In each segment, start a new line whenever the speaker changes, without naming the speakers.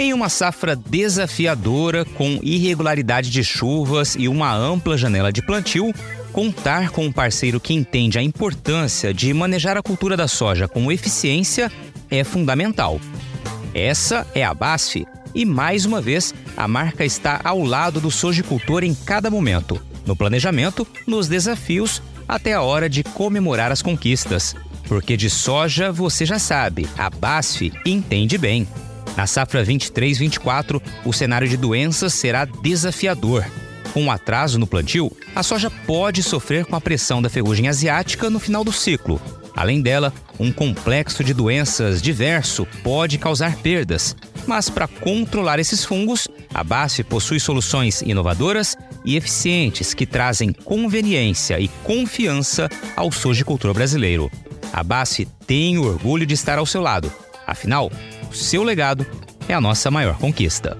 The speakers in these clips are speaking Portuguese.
Em uma safra desafiadora, com irregularidade de chuvas e uma ampla janela de plantio, contar com um parceiro que entende a importância de manejar a cultura da soja com eficiência é fundamental. Essa é a BASF e, mais uma vez, a marca está ao lado do sojicultor em cada momento, no planejamento, nos desafios, até a hora de comemorar as conquistas. Porque de soja você já sabe, a BASF entende bem. Na safra 23-24, o cenário de doenças será desafiador. Com um atraso no plantio, a soja pode sofrer com a pressão da ferrugem asiática no final do ciclo. Além dela, um complexo de doenças diverso pode causar perdas. Mas para controlar esses fungos, a BASF possui soluções inovadoras e eficientes que trazem conveniência e confiança ao sojicultor brasileiro. A BASF tem orgulho de estar ao seu lado. Afinal, seu legado é a nossa maior conquista.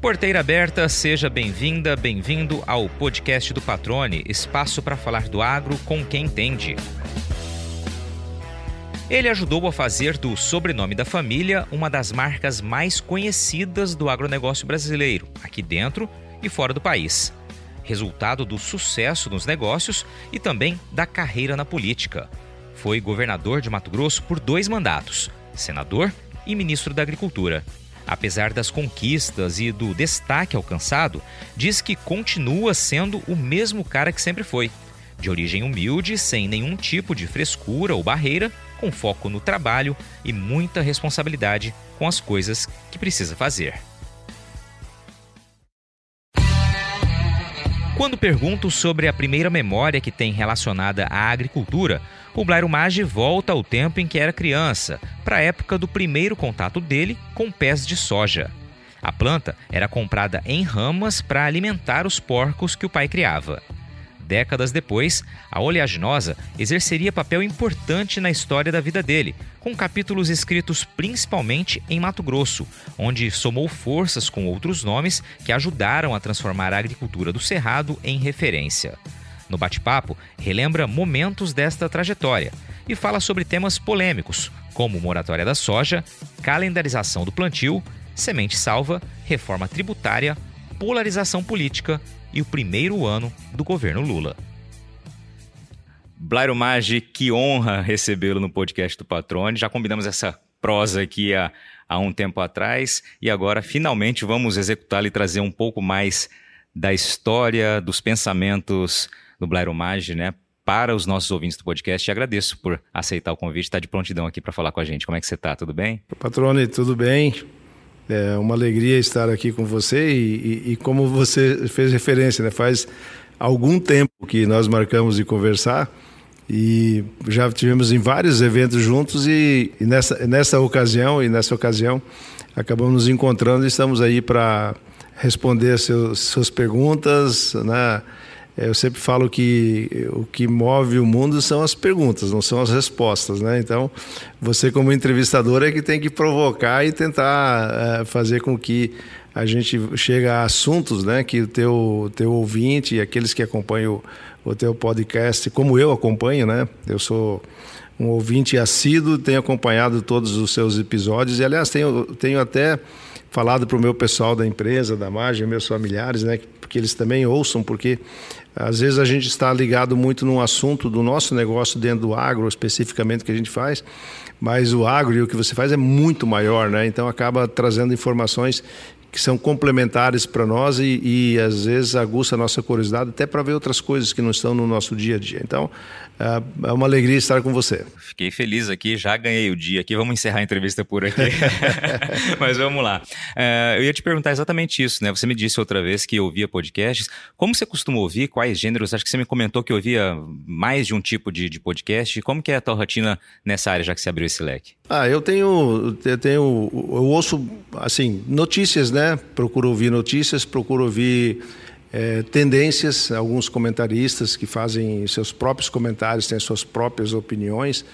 Porteira aberta, seja bem-vinda, bem-vindo ao podcast do Patrone, espaço para falar do agro com quem entende. Ele ajudou a fazer do sobrenome da família uma das marcas mais conhecidas do agronegócio brasileiro, aqui dentro e fora do país. Resultado do sucesso nos negócios e também da carreira na política. Foi governador de Mato Grosso por dois mandatos, senador e ministro da Agricultura. Apesar das conquistas e do destaque alcançado, diz que continua sendo o mesmo cara que sempre foi. De origem humilde, sem nenhum tipo de frescura ou barreira, com foco no trabalho e muita responsabilidade com as coisas que precisa fazer. Quando pergunto sobre a primeira memória que tem relacionada à agricultura, o Blairo Maggi volta ao tempo em que era criança, para a época do primeiro contato dele com pés de soja. A planta era comprada em ramas para alimentar os porcos que o pai criava. Décadas depois, a oleaginosa exerceria papel importante na história da vida dele, com capítulos escritos principalmente em Mato Grosso, onde somou forças com outros nomes que ajudaram a transformar a agricultura do Cerrado em referência. No bate-papo, relembra momentos desta trajetória e fala sobre temas polêmicos, como moratória da soja, calendarização do plantio, semente salva, reforma tributária, polarização política e o primeiro ano do governo Lula. Blairo Maggi, que honra recebê-lo no podcast do Patrone. Já combinamos essa prosa aqui há, há um tempo atrás e agora finalmente vamos executá-la e trazer um pouco mais da história, dos pensamentos do Blairo Maggi, né? Para os nossos ouvintes do podcast, e agradeço por aceitar o convite, estar tá de prontidão aqui para falar com a gente. Como é que você está? Tudo bem?
Patrone, tudo bem? É uma alegria estar aqui com você e, e, e como você fez referência, né? faz algum tempo que nós marcamos de conversar e já tivemos em vários eventos juntos e, e nessa, nessa ocasião e nessa ocasião acabamos nos encontrando e estamos aí para responder seus, suas perguntas, né? É, eu sempre falo que o que move o mundo são as perguntas, não são as respostas, né? Então, você como entrevistador é que tem que provocar e tentar é, fazer com que a gente chegue a assuntos, né? Que o teu, teu ouvinte e aqueles que acompanham o, o teu podcast, como eu acompanho, né? Eu sou um ouvinte assíduo, tenho acompanhado todos os seus episódios e, aliás, tenho, tenho até falado para o meu pessoal da empresa, da margem, meus familiares, né? Que eles também ouçam, porque às vezes a gente está ligado muito num assunto do nosso negócio dentro do agro, especificamente que a gente faz, mas o agro e o que você faz é muito maior, né? Então acaba trazendo informações que são complementares para nós e, e, às vezes aguça a nossa curiosidade até para ver outras coisas que não estão no nosso dia a dia. Então, é, é uma alegria estar com você.
Fiquei feliz aqui, já ganhei o dia aqui. Vamos encerrar a entrevista por aqui. Mas vamos lá. É, eu ia te perguntar exatamente isso, né? Você me disse outra vez que ouvia podcasts. Como você costuma ouvir? Quais gêneros? Acho que você me comentou que ouvia mais de um tipo de, de podcast. Como que é a tua rotina nessa área, já que você abriu esse leque?
Ah, eu tenho, eu tenho, eu ouço assim notícias, né? Procuro ouvir notícias, procuro ouvir é, tendências, alguns comentaristas que fazem seus próprios comentários, têm suas próprias opiniões.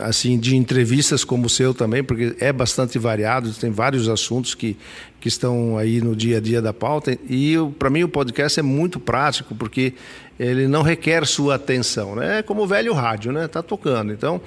assim de entrevistas como o seu também, porque é bastante variado, tem vários assuntos que, que estão aí no dia a dia da pauta. E para mim o podcast é muito prático, porque ele não requer sua atenção, né? É como o velho rádio, né? Tá tocando. Então,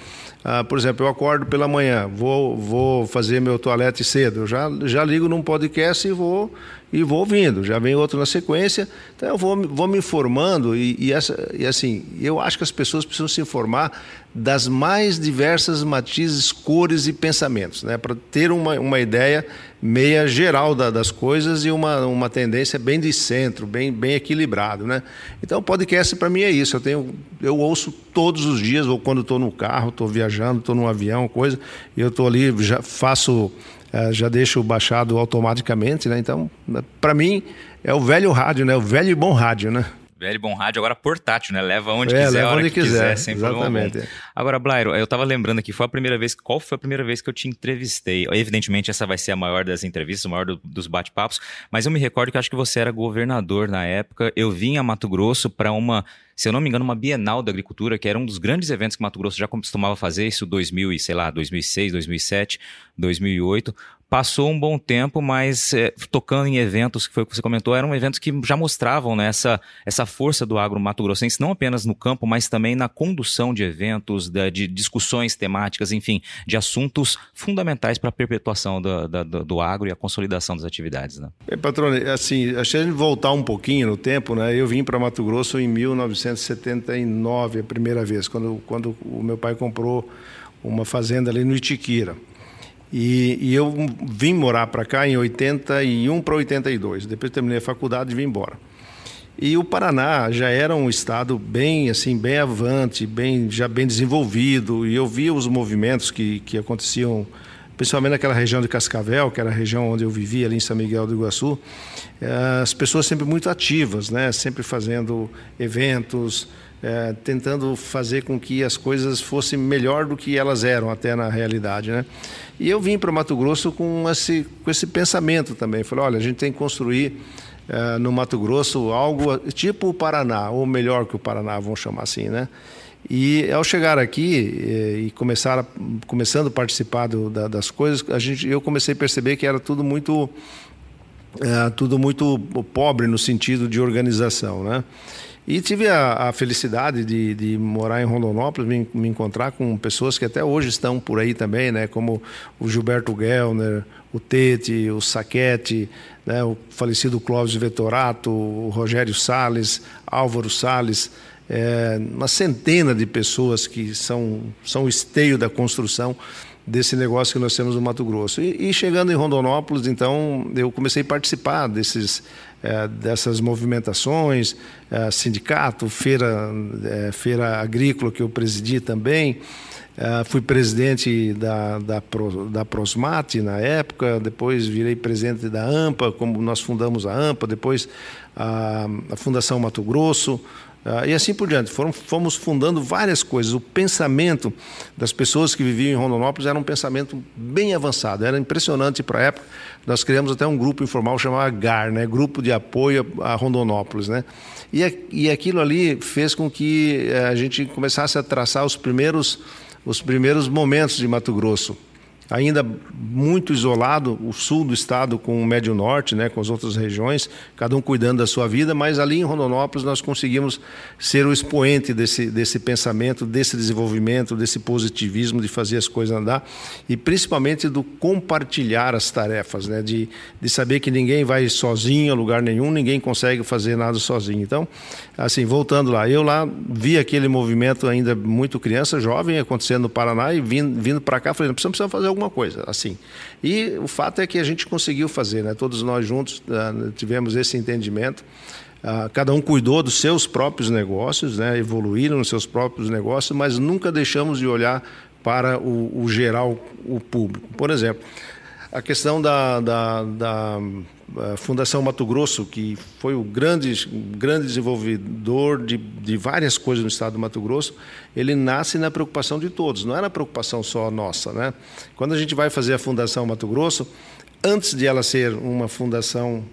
ah, por exemplo, eu acordo pela manhã, vou, vou fazer meu toalete cedo, eu já, já ligo num podcast e vou e vou ouvindo, já vem outro na sequência, então eu vou, vou me informando e, e, essa, e assim, eu acho que as pessoas precisam se informar das mais diversas matizes, cores e pensamentos, né? para ter uma, uma ideia meia geral da, das coisas e uma, uma tendência bem de centro, bem, bem equilibrado. Né? Então, o podcast para mim é isso. Eu, tenho, eu ouço todos os dias, ou quando estou no carro, estou viajando, estou num avião, coisa, e eu estou ali, já faço já deixo baixado automaticamente, né? Então, para mim, é o velho rádio, né? O velho e bom rádio, né?
Velho bom rádio, agora portátil, né? Leva onde é, quiser, leva onde quiser, quiser sem exatamente. Problema agora, Blairo, eu tava lembrando aqui, foi a primeira vez, qual foi a primeira vez que eu te entrevistei? Evidentemente, essa vai ser a maior das entrevistas, o maior do, dos bate-papos, mas eu me recordo que acho que você era governador na época. Eu vim a Mato Grosso para uma se eu não me engano, uma Bienal da Agricultura, que era um dos grandes eventos que Mato Grosso já costumava fazer, isso 2000 e, sei lá, 2006, 2007, 2008. Passou um bom tempo, mas é, tocando em eventos, que foi o que você comentou, eram eventos que já mostravam né, essa, essa força do agro mato-grossense, não apenas no campo, mas também na condução de eventos, de, de discussões temáticas, enfim, de assuntos fundamentais para a perpetuação do, do, do, agro e a consolidação das atividades. Né?
É, patrone, assim, a gente voltar um pouquinho no tempo, né, eu vim para Mato Grosso em 1979, a primeira vez, quando, quando o meu pai comprou uma fazenda ali no Itiquira. E, e eu vim morar para cá em 81 para 82. Depois terminei a faculdade e vim embora. E o Paraná já era um estado bem assim, bem avante, bem já bem desenvolvido, e eu via os movimentos que, que aconteciam, principalmente naquela região de Cascavel, que era a região onde eu vivia ali em São Miguel do Iguaçu, eh, as pessoas sempre muito ativas, né, sempre fazendo eventos, é, tentando fazer com que as coisas fossem melhor do que elas eram até na realidade, né? E eu vim para Mato Grosso com esse, com esse pensamento também. Falei, olha, a gente tem que construir é, no Mato Grosso algo tipo o Paraná, ou melhor que o Paraná, vamos chamar assim, né? E ao chegar aqui é, e começar a, começando a participar do, da, das coisas, a gente, eu comecei a perceber que era tudo muito é, tudo muito pobre no sentido de organização, né? E tive a, a felicidade de, de, morar em Rondonópolis, me, me, encontrar com pessoas que até hoje estão por aí também, né? como o Gilberto Gellner, o Tete, o Saquete, né? o falecido Clóvis Vetorato, o Rogério Sales, Álvaro Sales, é, uma centena de pessoas que são, são o esteio da construção desse negócio que nós temos no Mato Grosso. E, e chegando em Rondonópolis, então, eu comecei a participar desses, é, dessas movimentações, é, sindicato, feira, é, feira agrícola que eu presidi também. É, fui presidente da, da, da Prosmate na época, depois virei presidente da AMPA, como nós fundamos a AMPA, depois a, a Fundação Mato Grosso, Uh, e assim por diante. Foram, fomos fundando várias coisas. O pensamento das pessoas que viviam em Rondonópolis era um pensamento bem avançado, era impressionante para a época. Nós criamos até um grupo informal chamado GAR, né? Grupo de Apoio a Rondonópolis. Né? E, e aquilo ali fez com que eh, a gente começasse a traçar os primeiros, os primeiros momentos de Mato Grosso ainda muito isolado, o sul do estado com o médio norte, né, com as outras regiões, cada um cuidando da sua vida, mas ali em Rondonópolis nós conseguimos ser o expoente desse, desse pensamento, desse desenvolvimento, desse positivismo de fazer as coisas andar e principalmente do compartilhar as tarefas, né, de, de saber que ninguém vai sozinho a lugar nenhum, ninguém consegue fazer nada sozinho. Então, assim, voltando lá, eu lá vi aquele movimento ainda muito criança, jovem, acontecendo no Paraná e vindo, vindo para cá, falei, precisamos fazer alguma alguma coisa, assim. E o fato é que a gente conseguiu fazer, né? Todos nós juntos uh, tivemos esse entendimento. Uh, cada um cuidou dos seus próprios negócios, né? evoluíram nos seus próprios negócios, mas nunca deixamos de olhar para o, o geral, o público. Por exemplo, a questão da, da, da Fundação Mato Grosso, que foi o grande, grande desenvolvedor de, de várias coisas no estado do Mato Grosso, ele nasce na preocupação de todos, não era preocupação só nossa. Né? Quando a gente vai fazer a Fundação Mato Grosso, antes de ela ser uma fundação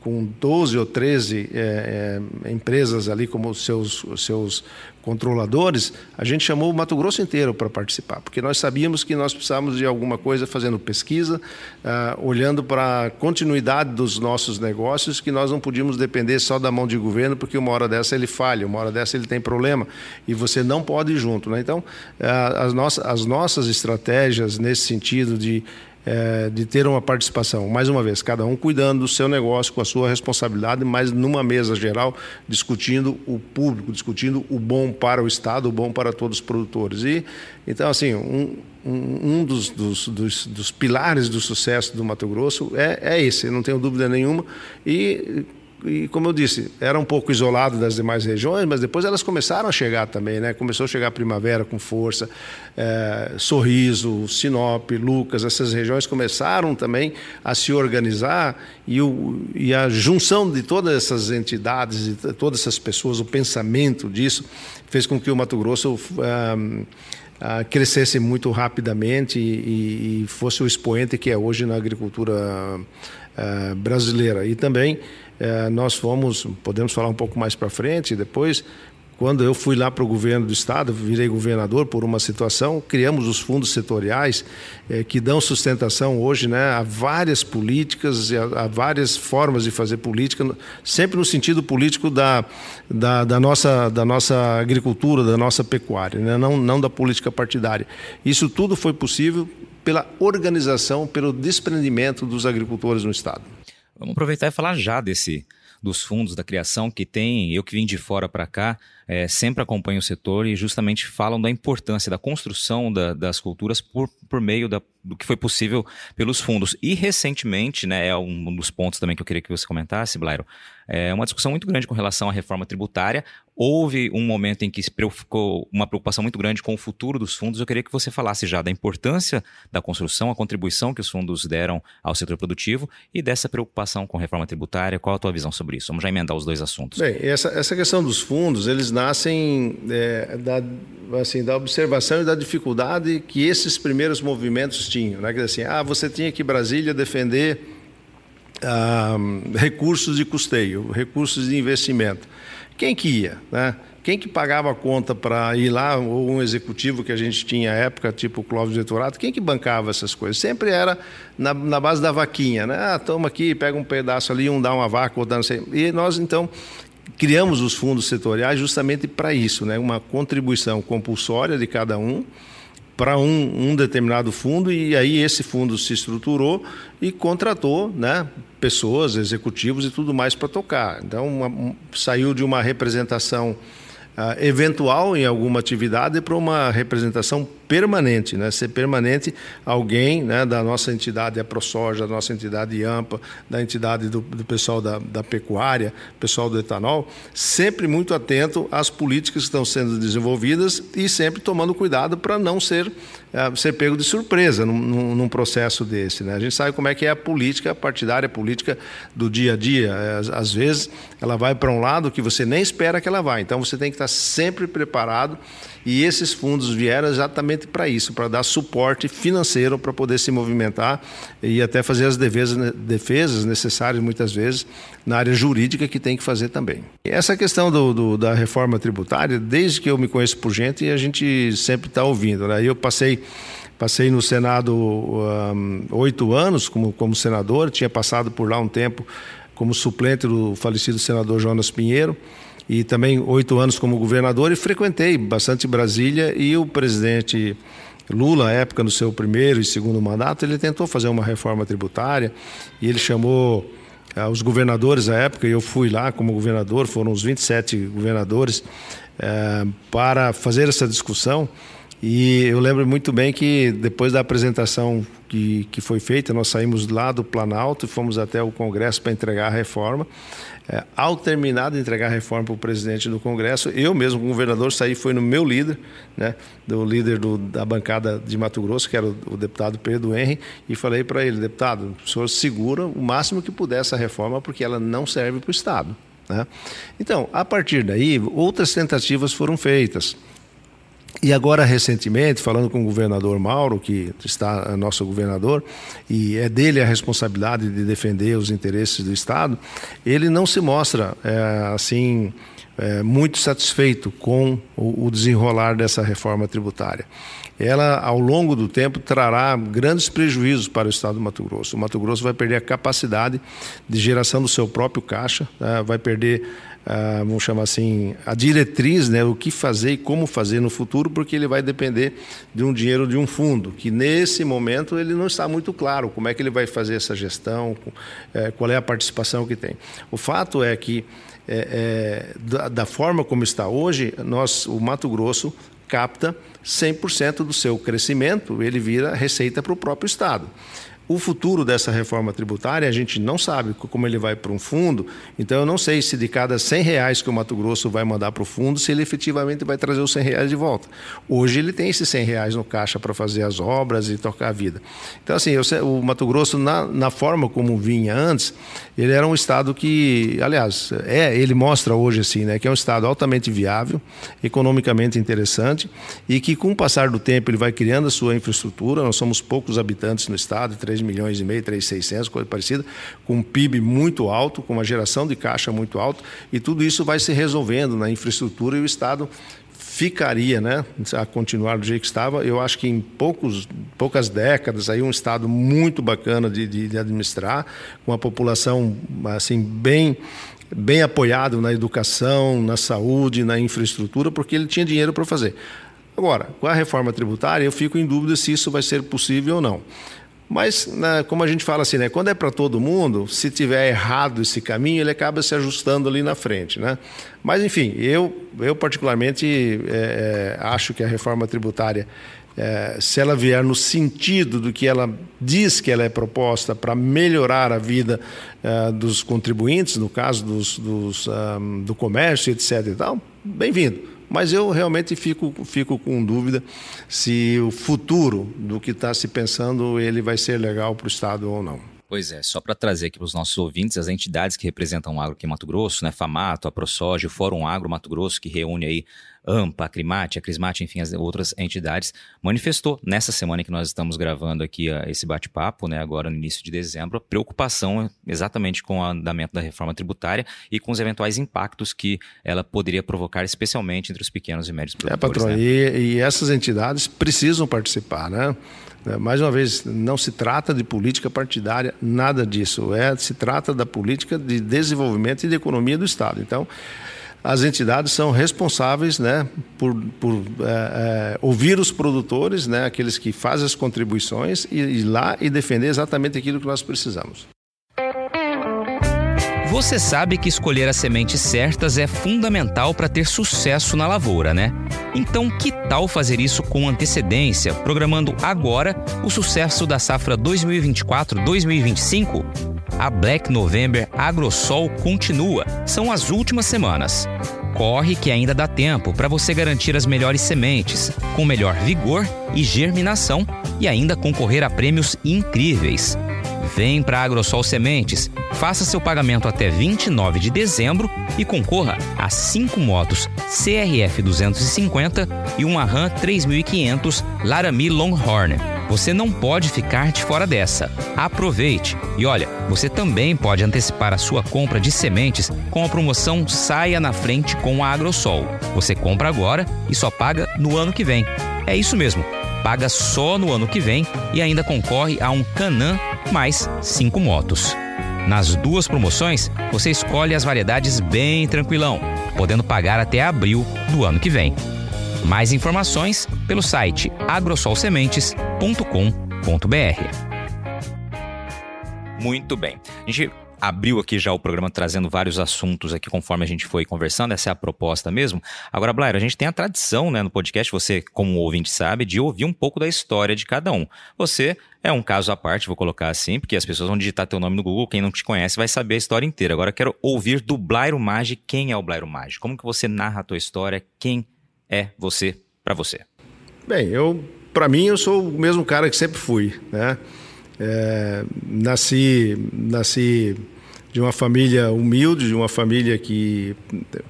com 12 ou 13 é, é, empresas ali como seus, seus controladores, a gente chamou o Mato Grosso inteiro para participar, porque nós sabíamos que nós precisávamos de alguma coisa fazendo pesquisa, uh, olhando para a continuidade dos nossos negócios, que nós não podíamos depender só da mão de governo, porque uma hora dessa ele falha, uma hora dessa ele tem problema, e você não pode ir junto. Né? Então, uh, as, nossas, as nossas estratégias nesse sentido de é, de ter uma participação, mais uma vez, cada um cuidando do seu negócio com a sua responsabilidade, mas numa mesa geral, discutindo o público, discutindo o bom para o Estado, o bom para todos os produtores. E, então, assim, um, um dos, dos, dos, dos pilares do sucesso do Mato Grosso é, é esse, não tenho dúvida nenhuma. E e como eu disse, era um pouco isolado das demais regiões, mas depois elas começaram a chegar também, né? Começou a chegar a primavera com força, é, Sorriso, Sinop, Lucas, essas regiões começaram também a se organizar e, o, e a junção de todas essas entidades, de todas essas pessoas, o pensamento disso, fez com que o Mato Grosso é, crescesse muito rapidamente e, e, fosse o expoente que é hoje na agricultura é, brasileira. E também é, nós fomos, podemos falar um pouco mais para frente depois, quando eu fui lá para o governo do estado, virei governador por uma situação, criamos os fundos setoriais é, que dão sustentação hoje né, a várias políticas, a, a, várias formas de fazer política, sempre no sentido político da, da, da nossa, da nossa agricultura, da nossa pecuária, né, não, não da política partidária. Isso tudo foi possível pela organização, pelo desprendimento dos agricultores no estado.
Vamos aproveitar e falar já desse dos fundos da criação que tem, eu que vim de fora para cá, é, sempre acompanho o setor e justamente falam da importância da construção da, das culturas por, por meio da, do que foi possível pelos fundos. E recentemente, né, é um dos pontos também que eu queria que você comentasse, Blairo, é uma discussão muito grande com relação à reforma tributária. Houve um momento em que se ficou uma preocupação muito grande com o futuro dos fundos. Eu queria que você falasse já da importância da construção, a contribuição que os fundos deram ao setor produtivo e dessa preocupação com a reforma tributária. Qual a tua visão sobre isso? Vamos já emendar os dois assuntos.
Bem, essa, essa questão dos fundos, eles nascem é, da, assim, da observação e da dificuldade que esses primeiros movimentos tinham. Né? Que assim, ah, você tinha que Brasília defender recursos de custeio, recursos de investimento. Quem que ia? Né? Quem que pagava a conta para ir lá, ou um executivo que a gente tinha à época, tipo Clóvis Veturato, quem que bancava essas coisas? Sempre era na, na base da vaquinha, né? Ah, toma aqui, pega um pedaço ali, um dá uma vaca, outro dá não sei. E nós, então, criamos os fundos setoriais justamente para isso, né? uma contribuição compulsória de cada um para um, um, determinado fundo e aí esse fundo se estruturou e contratou né, pessoas, executivos e tudo mais para tocar. Então uma, um, saiu de uma representação uh, eventual em alguma atividade para uma representação permanente, né? ser permanente alguém né, da nossa entidade, a ProSoja, da nossa entidade AMPA, da entidade do, do pessoal da, da, pecuária, pessoal do etanol, sempre muito atento às políticas que estão sendo desenvolvidas e sempre tomando cuidado para não ser, é, ser pego de surpresa num, num, processo desse. Né? A gente sabe como é que é a política partidária, a política do dia a dia. É, às, às vezes ela vai para um lado que você nem espera que ela vá, então você tem que estar sempre preparado e esses fundos vieram exatamente para isso, para dar suporte financeiro para poder se movimentar e até fazer as defesas, defesas necessárias, muitas vezes, na área jurídica que tem que fazer também. Essa questão do, do, da reforma tributária, desde que eu me conheço por gente, a gente sempre está ouvindo. Né? Eu passei Passei no Senado oito um, anos como, como senador, tinha passado por lá um tempo como suplente do falecido senador Jonas Pinheiro e também oito anos como governador e frequentei bastante Brasília e o presidente Lula, à época, no seu primeiro e segundo mandato, ele tentou fazer uma reforma tributária e ele chamou ah, os governadores à época, e eu fui lá como governador, foram os 27 governadores, eh, para fazer essa discussão. E eu lembro muito bem que depois da apresentação que, que foi feita, nós saímos lá do Planalto e fomos até o Congresso para entregar a reforma. É, ao terminar de entregar a reforma para o presidente do Congresso, eu mesmo, como governador, saí, foi no meu líder, né, do líder do, da bancada de Mato Grosso, que era o, o deputado Pedro Henry, e falei para ele, deputado, o senhor segura o máximo que puder essa reforma, porque ela não serve para o Estado. Né? Então, a partir daí, outras tentativas foram feitas. E agora, recentemente, falando com o governador Mauro, que está nosso governador, e é dele a responsabilidade de defender os interesses do Estado, ele não se mostra é, assim é, muito satisfeito com o, o desenrolar dessa reforma tributária ela, ao longo do tempo, trará grandes prejuízos para o estado do Mato Grosso. O Mato Grosso vai perder a capacidade de geração do seu próprio caixa, né? vai perder ah, vamos chamar assim, a diretriz, né, o que fazer e como fazer no futuro, porque ele vai depender de um dinheiro de um fundo, que nesse momento ele não está muito claro como é que ele vai fazer essa gestão, é, qual é a participação que tem. O fato é que, é, é, da, da forma como está hoje, nós, o Mato Grosso capta 100% do seu crescimento, ele vira receita para o próprio Estado. O futuro dessa reforma tributária a gente não sabe como ele vai para um fundo, então eu não sei se de cada 100 reais que o Mato Grosso vai mandar para o fundo, se ele efetivamente vai trazer os 100 reais de volta. Hoje ele tem esses 100 reais no caixa para fazer as obras e tocar a vida. Então, assim, eu, o Mato Grosso, na, na forma como vinha antes, ele era um estado que, aliás, é, ele mostra hoje assim, né, que é um estado altamente viável, economicamente interessante e que com o passar do tempo ele vai criando a sua infraestrutura. Nós somos poucos habitantes no estado, 3 3 milhões e meio, 3,600, coisa parecida, com um PIB muito alto, com uma geração de caixa muito alta, e tudo isso vai se resolvendo na infraestrutura e o Estado ficaria, né, a continuar do jeito que estava, eu acho que em poucos, poucas décadas aí um estado muito bacana de, de, de administrar, com uma população assim bem bem apoiado na educação, na saúde, na infraestrutura, porque ele tinha dinheiro para fazer. Agora, com a reforma tributária, eu fico em dúvida se isso vai ser possível ou não. Mas, né, como a gente fala assim, né, quando é para todo mundo, se tiver errado esse caminho, ele acaba se ajustando ali na frente. Né? Mas, enfim, eu, eu particularmente é, é, acho que a reforma tributária, é, se ela vier no sentido do que ela diz que ela é proposta para melhorar a vida é, dos contribuintes, no caso dos, dos um, do comércio, etc. E tal, bem-vindo. Mas eu realmente fico, fico com dúvida se o futuro do que está se pensando ele vai ser legal para o Estado ou não.
Pois é, só para trazer aqui para os nossos ouvintes, as entidades que representam o agro aqui em Mato Grosso, né, FAMATO, a ProSoja, o Fórum Agro Mato Grosso, que reúne aí AMPA, a Crimate, a Crismate, enfim, as outras entidades, manifestou nessa semana que nós estamos gravando aqui uh, esse bate-papo, né, agora no início de dezembro, preocupação exatamente com o andamento da reforma tributária e com os eventuais impactos que ela poderia provocar, especialmente entre os pequenos e médios produtores.
É, patrão, né? e, e essas entidades precisam participar, né? É, mais uma vez, não se trata de política partidária, nada disso. É, se trata da política de desenvolvimento e de economia do Estado. Então, as entidades são responsáveis né, por, por é, é, ouvir os produtores, né, aqueles que fazem as contribuições, e ir lá e defender exatamente aquilo que nós precisamos.
Você sabe que escolher as sementes certas é fundamental para ter sucesso na lavoura, né? Então, que tal fazer isso com antecedência, programando agora o sucesso da safra 2024-2025? A Black November AgroSol continua, são as últimas semanas. Corre que ainda dá tempo para você garantir as melhores sementes, com melhor vigor e germinação e ainda concorrer a prêmios incríveis. Vem para AgroSol Sementes, faça seu pagamento até 29 de dezembro e concorra a 5 motos CRF 250 e uma RAM 3500 Laramie Longhorn. Você não pode ficar de fora dessa. Aproveite! E olha, você também pode antecipar a sua compra de sementes com a promoção Saia na Frente com a AgroSol. Você compra agora e só paga no ano que vem. É isso mesmo, paga só no ano que vem e ainda concorre a um Canã mais cinco motos. Nas duas promoções, você escolhe as variedades bem tranquilão, podendo pagar até abril do ano que vem. Mais informações pelo site agrosolsementes.com.br. Muito bem. A gente abriu aqui já o programa trazendo vários assuntos aqui conforme a gente foi conversando, essa é a proposta mesmo. Agora, Blair, a gente tem a tradição né, no podcast, você, como ouvinte, sabe, de ouvir um pouco da história de cada um. Você é um caso à parte, vou colocar assim, porque as pessoas vão digitar teu nome no Google, quem não te conhece vai saber a história inteira. Agora quero ouvir do Blairo Mage, quem é o Blairo Mage? Como que você narra a tua história? Quem é você para você?
Bem, eu, para mim, eu sou o mesmo cara que sempre fui, né? É, nasci, nasci de uma família humilde, de uma família que,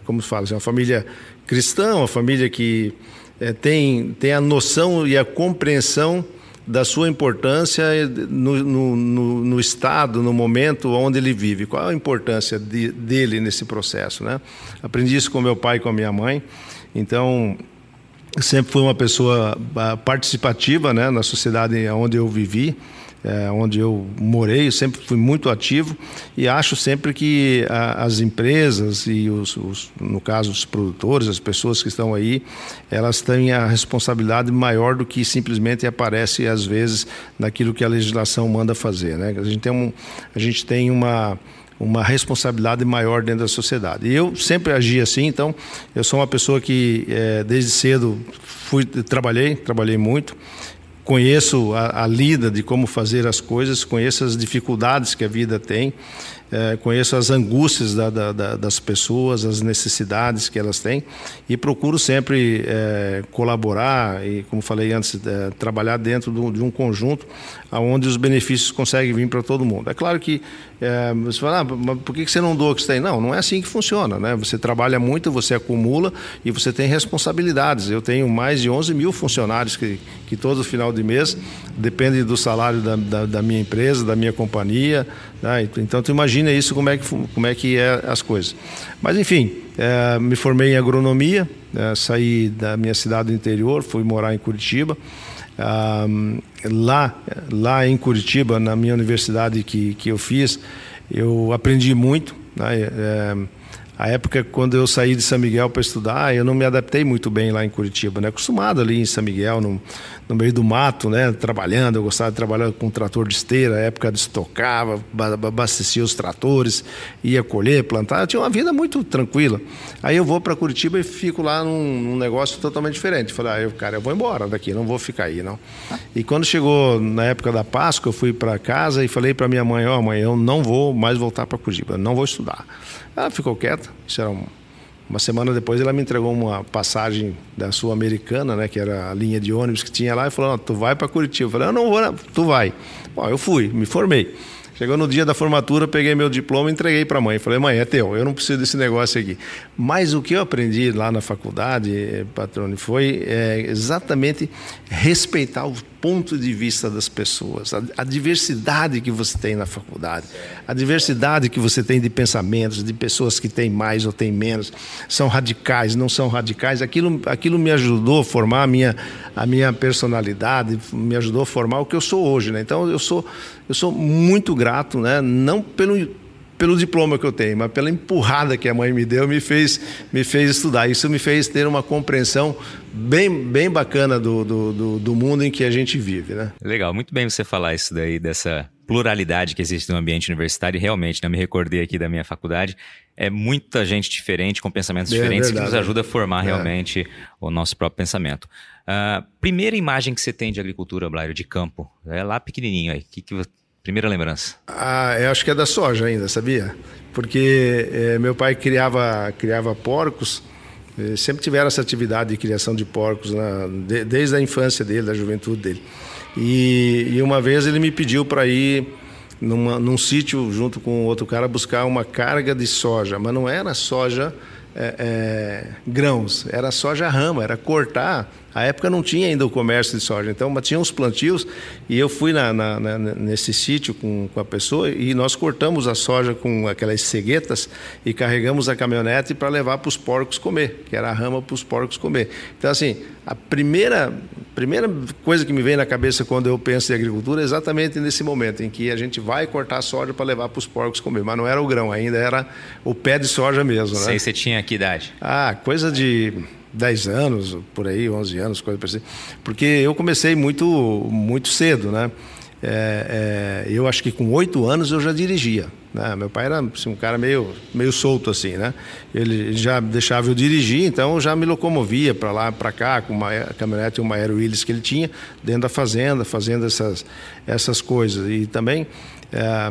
como se fala, uma família cristã, uma família que é, tem, tem a noção e a compreensão da sua importância no, no, no, no, estado, no momento onde ele vive. Qual a importância de, dele nesse processo, né? Aprendi isso com meu pai e com a minha mãe. Então, sempre fui uma pessoa ah, participativa, né, na sociedade onde eu vivi é, onde eu morei, eu sempre fui muito ativo e acho sempre que a, as empresas e, os, os, no caso, os produtores, as pessoas que estão aí, elas têm a responsabilidade maior do que simplesmente aparece, às vezes, naquilo que a legislação manda fazer. Né? A gente tem, um, a gente tem uma uma responsabilidade maior dentro da sociedade. E eu sempre agi assim, então eu sou uma pessoa que é, desde cedo fui trabalhei, trabalhei muito conheço a, a, lida de como fazer as coisas, conheço as dificuldades que a vida tem, é, conheço as angústias da, da, da, das pessoas, as necessidades que elas têm e procuro sempre é, colaborar e, como falei antes, é, trabalhar dentro do, de um conjunto onde os benefícios conseguem vir para todo mundo. É claro que é, você fala, ah, mas por que você não doa o que você tem? Não, não é assim que funciona. Né? Você trabalha muito, você acumula e você tem responsabilidades. Eu tenho mais de 11 mil funcionários que, que todo final de mês depende do salário da, da, da minha empresa, da minha companhia. Né? Então, tu imagina isso, como é que, como é, que é as coisas. Mas, enfim, é, me formei em agronomia, é, saí da minha cidade do interior, fui morar em Curitiba. Ah, lá, lá em Curitiba, na minha universidade que, que eu fiz, eu aprendi muito. Né? É, a época quando eu saí de São Miguel para estudar, eu não me adaptei muito bem lá em Curitiba, né? Acostumado ali em São Miguel, no, no meio do mato, né? Trabalhando, eu gostava de trabalhar com trator de esteira, a época de estocava, abastecia os tratores, ia colher, plantar, eu tinha uma vida muito tranquila. Aí eu vou para Curitiba e fico lá num, num, negócio totalmente diferente. Falei, ah, eu, cara, eu vou embora daqui, não vou ficar aí, não. E quando chegou na época da Páscoa, eu fui para casa e falei para minha mãe, ó, oh, mãe, eu não vou mais voltar para Curitiba, não vou estudar. Ela ficou quieta. Isso era um, uma semana depois ela me entregou uma passagem da Sul-Americana, né, que era a linha de ônibus que tinha lá, e falou: "Tu vai para Curitiba". Eu falei: "Eu não vou, não. tu vai". Bom, eu fui, me formei. Chegou no dia da formatura, peguei meu diploma e entreguei para a mãe. Falei, mãe, é teu, eu não preciso desse negócio aqui. Mas o que eu aprendi lá na faculdade, patrone, foi é, exatamente respeitar o ponto de vista das pessoas, a, a, diversidade que você tem na faculdade, a diversidade que você tem de pensamentos, de pessoas que têm mais ou têm menos, são radicais, não são radicais. Aquilo, aquilo me ajudou a formar a minha, a minha personalidade, me ajudou a formar o que eu sou hoje. Né? Então eu sou, eu sou muito grato, né? não pelo pelo diploma que eu tenho, mas pela empurrada que a mãe me deu, me fez, me fez estudar. Isso me fez ter uma compreensão bem, bem bacana do, do, do, do mundo em que a gente vive. Né?
Legal, muito bem você falar isso daí, dessa pluralidade que existe no ambiente universitário. Realmente, né, me recordei aqui da minha faculdade. É muita gente diferente, com pensamentos é, diferentes, verdade, que nos ajuda a formar é. realmente o nosso próprio pensamento. Uh, primeira imagem que você tem de agricultura, Blairo, de campo, é lá pequenininho aí. Que, que Primeira lembrança.
Ah, eu acho que é da soja ainda, sabia? Porque é, meu pai criava, criava porcos, eh, sempre tiveram essa atividade de criação de porcos na, de, desde a infância dele, da juventude dele. E, e uma vez ele me pediu para ir numa, num sítio junto com outro cara buscar uma carga de soja, mas não era soja é, é, grãos, era soja rama, era cortar a época não tinha ainda o comércio de soja, então mas tinha uns plantios e eu fui na, na, na, nesse sítio com, com a pessoa e nós cortamos a soja com aquelas ceguetas e carregamos a caminhonete para levar para os porcos comer, que era a rama para os porcos comer. Então assim, a primeira primeira coisa que me vem na cabeça quando eu penso em agricultura é exatamente nesse momento em que a gente vai cortar a soja para levar para os porcos comer, mas não era o grão ainda, era o pé de soja mesmo, né?
Sei, você tinha que idade?
Ah, coisa de 10 anos, por aí, 11 anos, coisa parecida. Porque eu comecei muito, muito cedo, né? É, é, eu acho que com oito anos eu já dirigia. Né? Meu pai era assim, um cara meio, meio solto assim, né? Ele já deixava eu dirigir, então eu já me locomovia para lá, para cá com uma caminhonete, uma Aero Willis que ele tinha dentro da fazenda, fazendo essas, essas coisas e também é,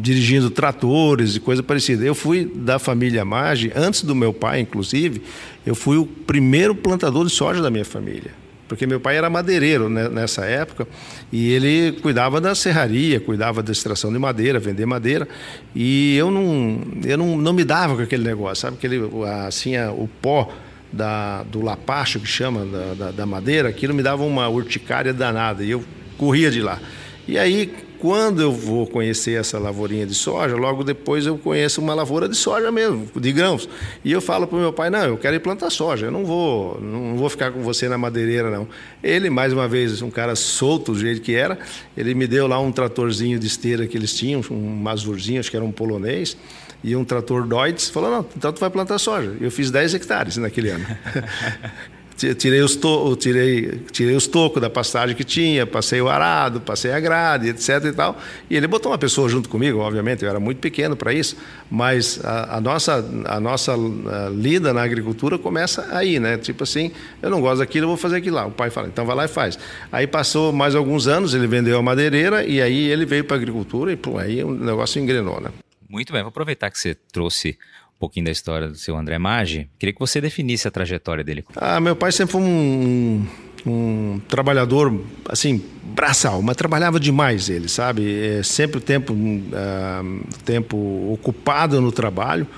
dirigindo tratores e coisa parecida. Eu fui da família Maggi, antes do meu pai, inclusive, eu fui o primeiro plantador de soja da minha família porque meu pai era madeireiro né, nessa época e ele cuidava da serraria, cuidava da extração de madeira, vender madeira e eu não, eu não, não me dava com aquele negócio, sabe? Aquele, assim, o pó da, do lapacho, que chama, da, da, da madeira, aquilo me dava uma urticária danada e eu corria de lá. E aí, quando eu vou conhecer essa lavourinha de soja, logo depois eu conheço uma lavoura de soja mesmo, de grãos. E eu falo para o meu pai, não, eu quero ir plantar soja, eu não vou, não vou ficar com você na madeireira, não. Ele, mais uma vez, um cara solto do jeito que era, ele me deu lá um tratorzinho de esteira que eles tinham, um mazurzinho, acho que era um polonês, e um trator Deutz, falou, não, então tu vai plantar soja. Eu fiz 10 hectares naquele ano. tirei os, to, tirei, tirei os tocos da pastagem que tinha, passei o arado, passei a grade, etc e tal. E ele botou uma pessoa junto comigo, obviamente, eu era muito pequeno para isso, mas a, a, nossa, a nossa lida na agricultura começa aí, né? Tipo assim, eu não gosto daquilo, eu vou fazer aquilo lá. O pai fala, então vai lá e faz. Aí passou mais alguns anos, ele vendeu a madeireira e aí ele veio para a agricultura e pô, aí o negócio engrenou, né?
Muito bem, vou aproveitar que você trouxe pouquinho da história do seu André Maggi, queria que você definisse a trajetória dele.
Ah, meu pai sempre foi um, um trabalhador, assim, braçal, mas trabalhava demais ele, sabe? É, sempre o tempo, uh, tempo ocupado no trabalho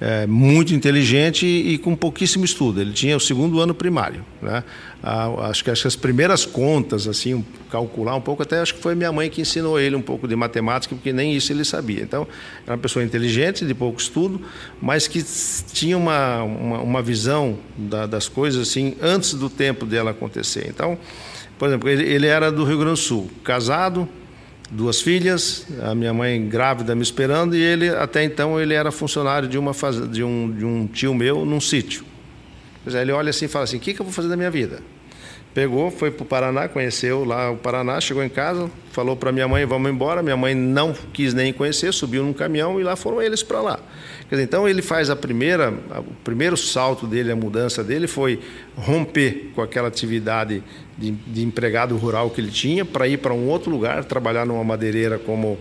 é, muito inteligente e com pouquíssimo estudo. Ele tinha o segundo ano primário. Né? Ah, acho que as primeiras contas, assim, calcular um pouco, até acho que foi minha mãe que ensinou ele um pouco de matemática, porque nem isso ele sabia. Então, era uma pessoa inteligente, de pouco estudo, mas que tinha uma, uma, uma visão da, das coisas assim antes do tempo dela acontecer. Então, por exemplo, ele, ele era do Rio Grande do Sul, casado, duas filhas, a minha mãe grávida me esperando e ele até então ele era funcionário de uma faz... de, um, de um tio meu num sítio. Pois é, ele olha assim e fala assim: "O que, que eu vou fazer da minha vida?" Pegou, foi para o Paraná, conheceu lá o Paraná, chegou em casa, falou para minha mãe: "Vamos embora". Minha mãe não quis nem conhecer, subiu num caminhão e lá foram eles para lá. Dizer, então ele faz a primeira, o primeiro salto dele, a mudança dele foi romper com aquela atividade de, de empregado rural que ele tinha para ir para um outro lugar, trabalhar numa madeireira como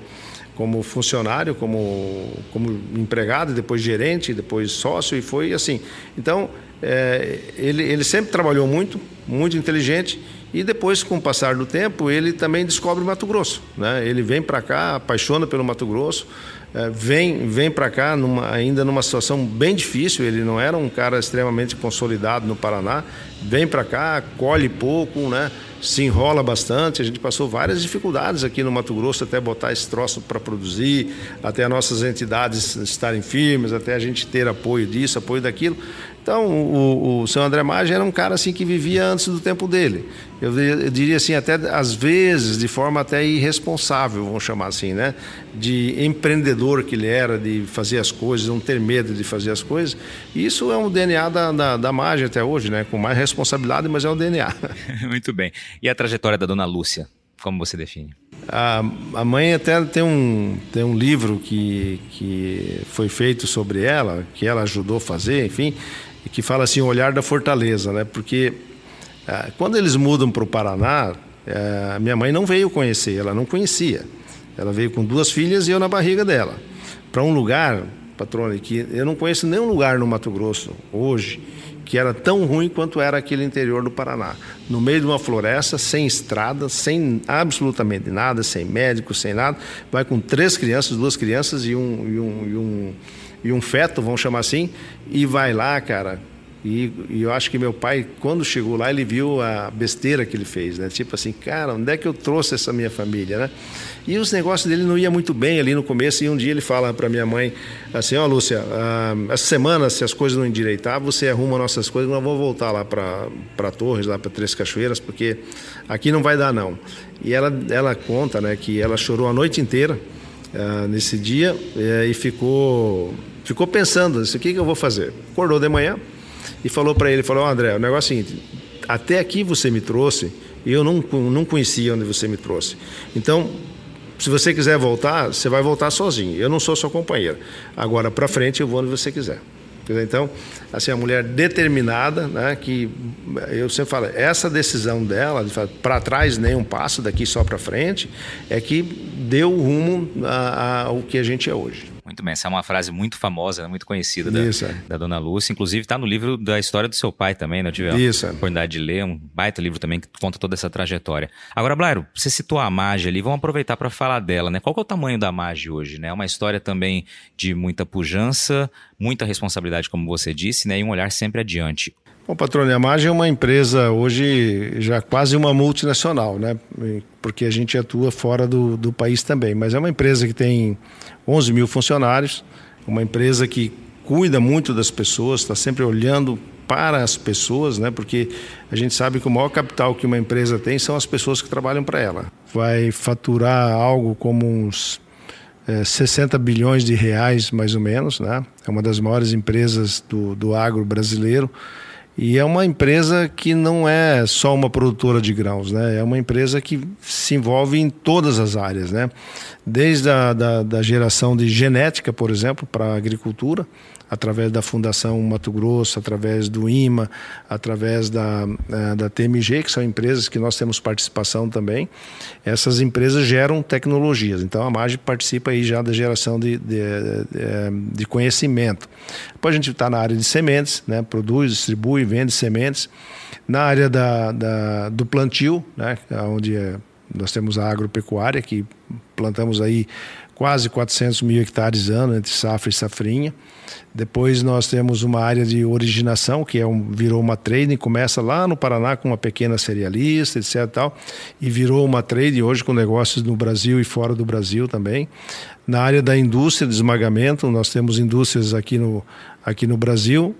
como funcionário, como, como empregado, depois gerente, depois sócio, e foi assim. Então, é, ele, ele sempre trabalhou muito, muito inteligente, e depois, com o passar do tempo, ele também descobre Mato Grosso. Né? Ele vem para cá, apaixona pelo Mato Grosso, é, vem, vem para cá numa, ainda numa situação bem difícil. Ele não era um cara extremamente consolidado no Paraná. Vem para cá, colhe pouco, né? se enrola bastante. A gente passou várias dificuldades aqui no Mato Grosso até botar esse troço para produzir, até as nossas entidades estarem firmes, até a gente ter apoio disso, apoio daquilo. Então, o, o seu André Maggi era um cara assim que vivia antes do tempo dele. Eu, eu, diria assim, até às vezes de forma até irresponsável, vamos chamar assim, né? De empreendedor que ele era, de fazer as coisas, não ter medo de fazer as coisas. E isso é um DNA da, da, da Maggi até hoje, né? Com mais responsabilidade, mas é o DNA.
Muito bem. E a trajetória da dona Lúcia? Como você define?
A, a mãe até tem um, tem um livro que, que foi feito sobre ela, que ela ajudou a fazer, enfim, que fala assim, o olhar da fortaleza, né? Porque ah, quando eles mudam para o Paraná, eh, minha mãe não veio conhecer, ela não conhecia. Ela veio com duas filhas e eu na barriga dela. Para um lugar, patrona, que eu não conheço nenhum lugar no Mato Grosso hoje que era tão ruim quanto era aquele interior do Paraná. No meio de uma floresta, sem estrada, sem absolutamente nada, sem médico, sem nada. Vai com três crianças, duas crianças e um, e um, e um e um feto, vamos chamar assim, e vai lá, cara. E, e, eu acho que meu pai, quando chegou lá, ele viu a besteira que ele fez, né? Tipo assim, cara, onde é que eu trouxe essa minha família, né? E os negócios dele não ia muito bem ali no começo. E um dia ele fala para minha mãe assim: Ó, oh, Lúcia, uh, essa semana, se as coisas não endireitar, você arruma nossas coisas, nós vamos voltar lá para Torres, lá para Três Cachoeiras, porque aqui não vai dar, não. E ela, ela conta, né, que ela chorou a noite inteira uh, nesse dia uh, e ficou ficou pensando, isso aqui que eu vou fazer. Acordou de manhã e falou para ele, falou, oh, André, o negócio é o seguinte, até aqui você me trouxe e eu não, não conhecia onde você me trouxe. Então, se você quiser voltar, você vai voltar sozinho. Eu não sou sua companheira. Agora, para frente, eu vou onde você quiser. Então, assim, a mulher determinada, né, que eu sempre falo, essa decisão dela, de para trás nem um passo, daqui só para frente, é que deu rumo ao que a gente é hoje.
Muito bem, essa é uma frase muito famosa, né, muito conhecida da, Isso, é. da Dona Lúcia. Inclusive está no livro da história do seu pai também, né? Eu tive Isso, a é. oportunidade de ler, um baita livro também que conta toda essa trajetória. Agora, Blairo, você citou a Mage ali, vamos aproveitar para falar dela, né? Qual é o tamanho da Mage hoje, né? É uma história também de muita pujança, muita responsabilidade, como você disse, né? E um olhar sempre adiante.
Bom, Patrone, a Margem é uma empresa hoje já quase uma multinacional, né? Porque a gente atua fora do, do país também. Mas é uma empresa que tem 11 mil funcionários, uma empresa que cuida muito das pessoas, está sempre olhando para as pessoas, né? Porque a gente sabe que o maior capital que uma empresa tem são as pessoas que trabalham para ela. Vai faturar algo como uns é, 60 bilhões de reais, mais ou menos, né? É uma das maiores empresas do, do agro brasileiro. E é uma empresa que não é só uma produtora de grãos, né? É uma empresa que se envolve em todas as áreas, né? Desde a da, da geração de genética, por exemplo, para a agricultura, através da Fundação Mato Grosso, através do IMA, através da, eh, da TMG, que são empresas que nós temos participação também. Essas empresas geram tecnologias. Então a MAGE participa aí já da geração de, de, de conhecimento. Depois a gente está na área de sementes, né? produz, distribui, vende sementes. Na área da, da do plantio, né? onde é, nós temos a agropecuária, que plantamos aí quase 400 mil hectares ano entre safra e safrinha. Depois nós temos uma área de originação, que é um, virou uma trading, começa lá no Paraná com uma pequena cerealista, etc. Tal, e virou uma trading hoje com negócios no Brasil e fora do Brasil também. Na área da indústria de esmagamento, nós temos indústrias aqui no, aqui no Brasil,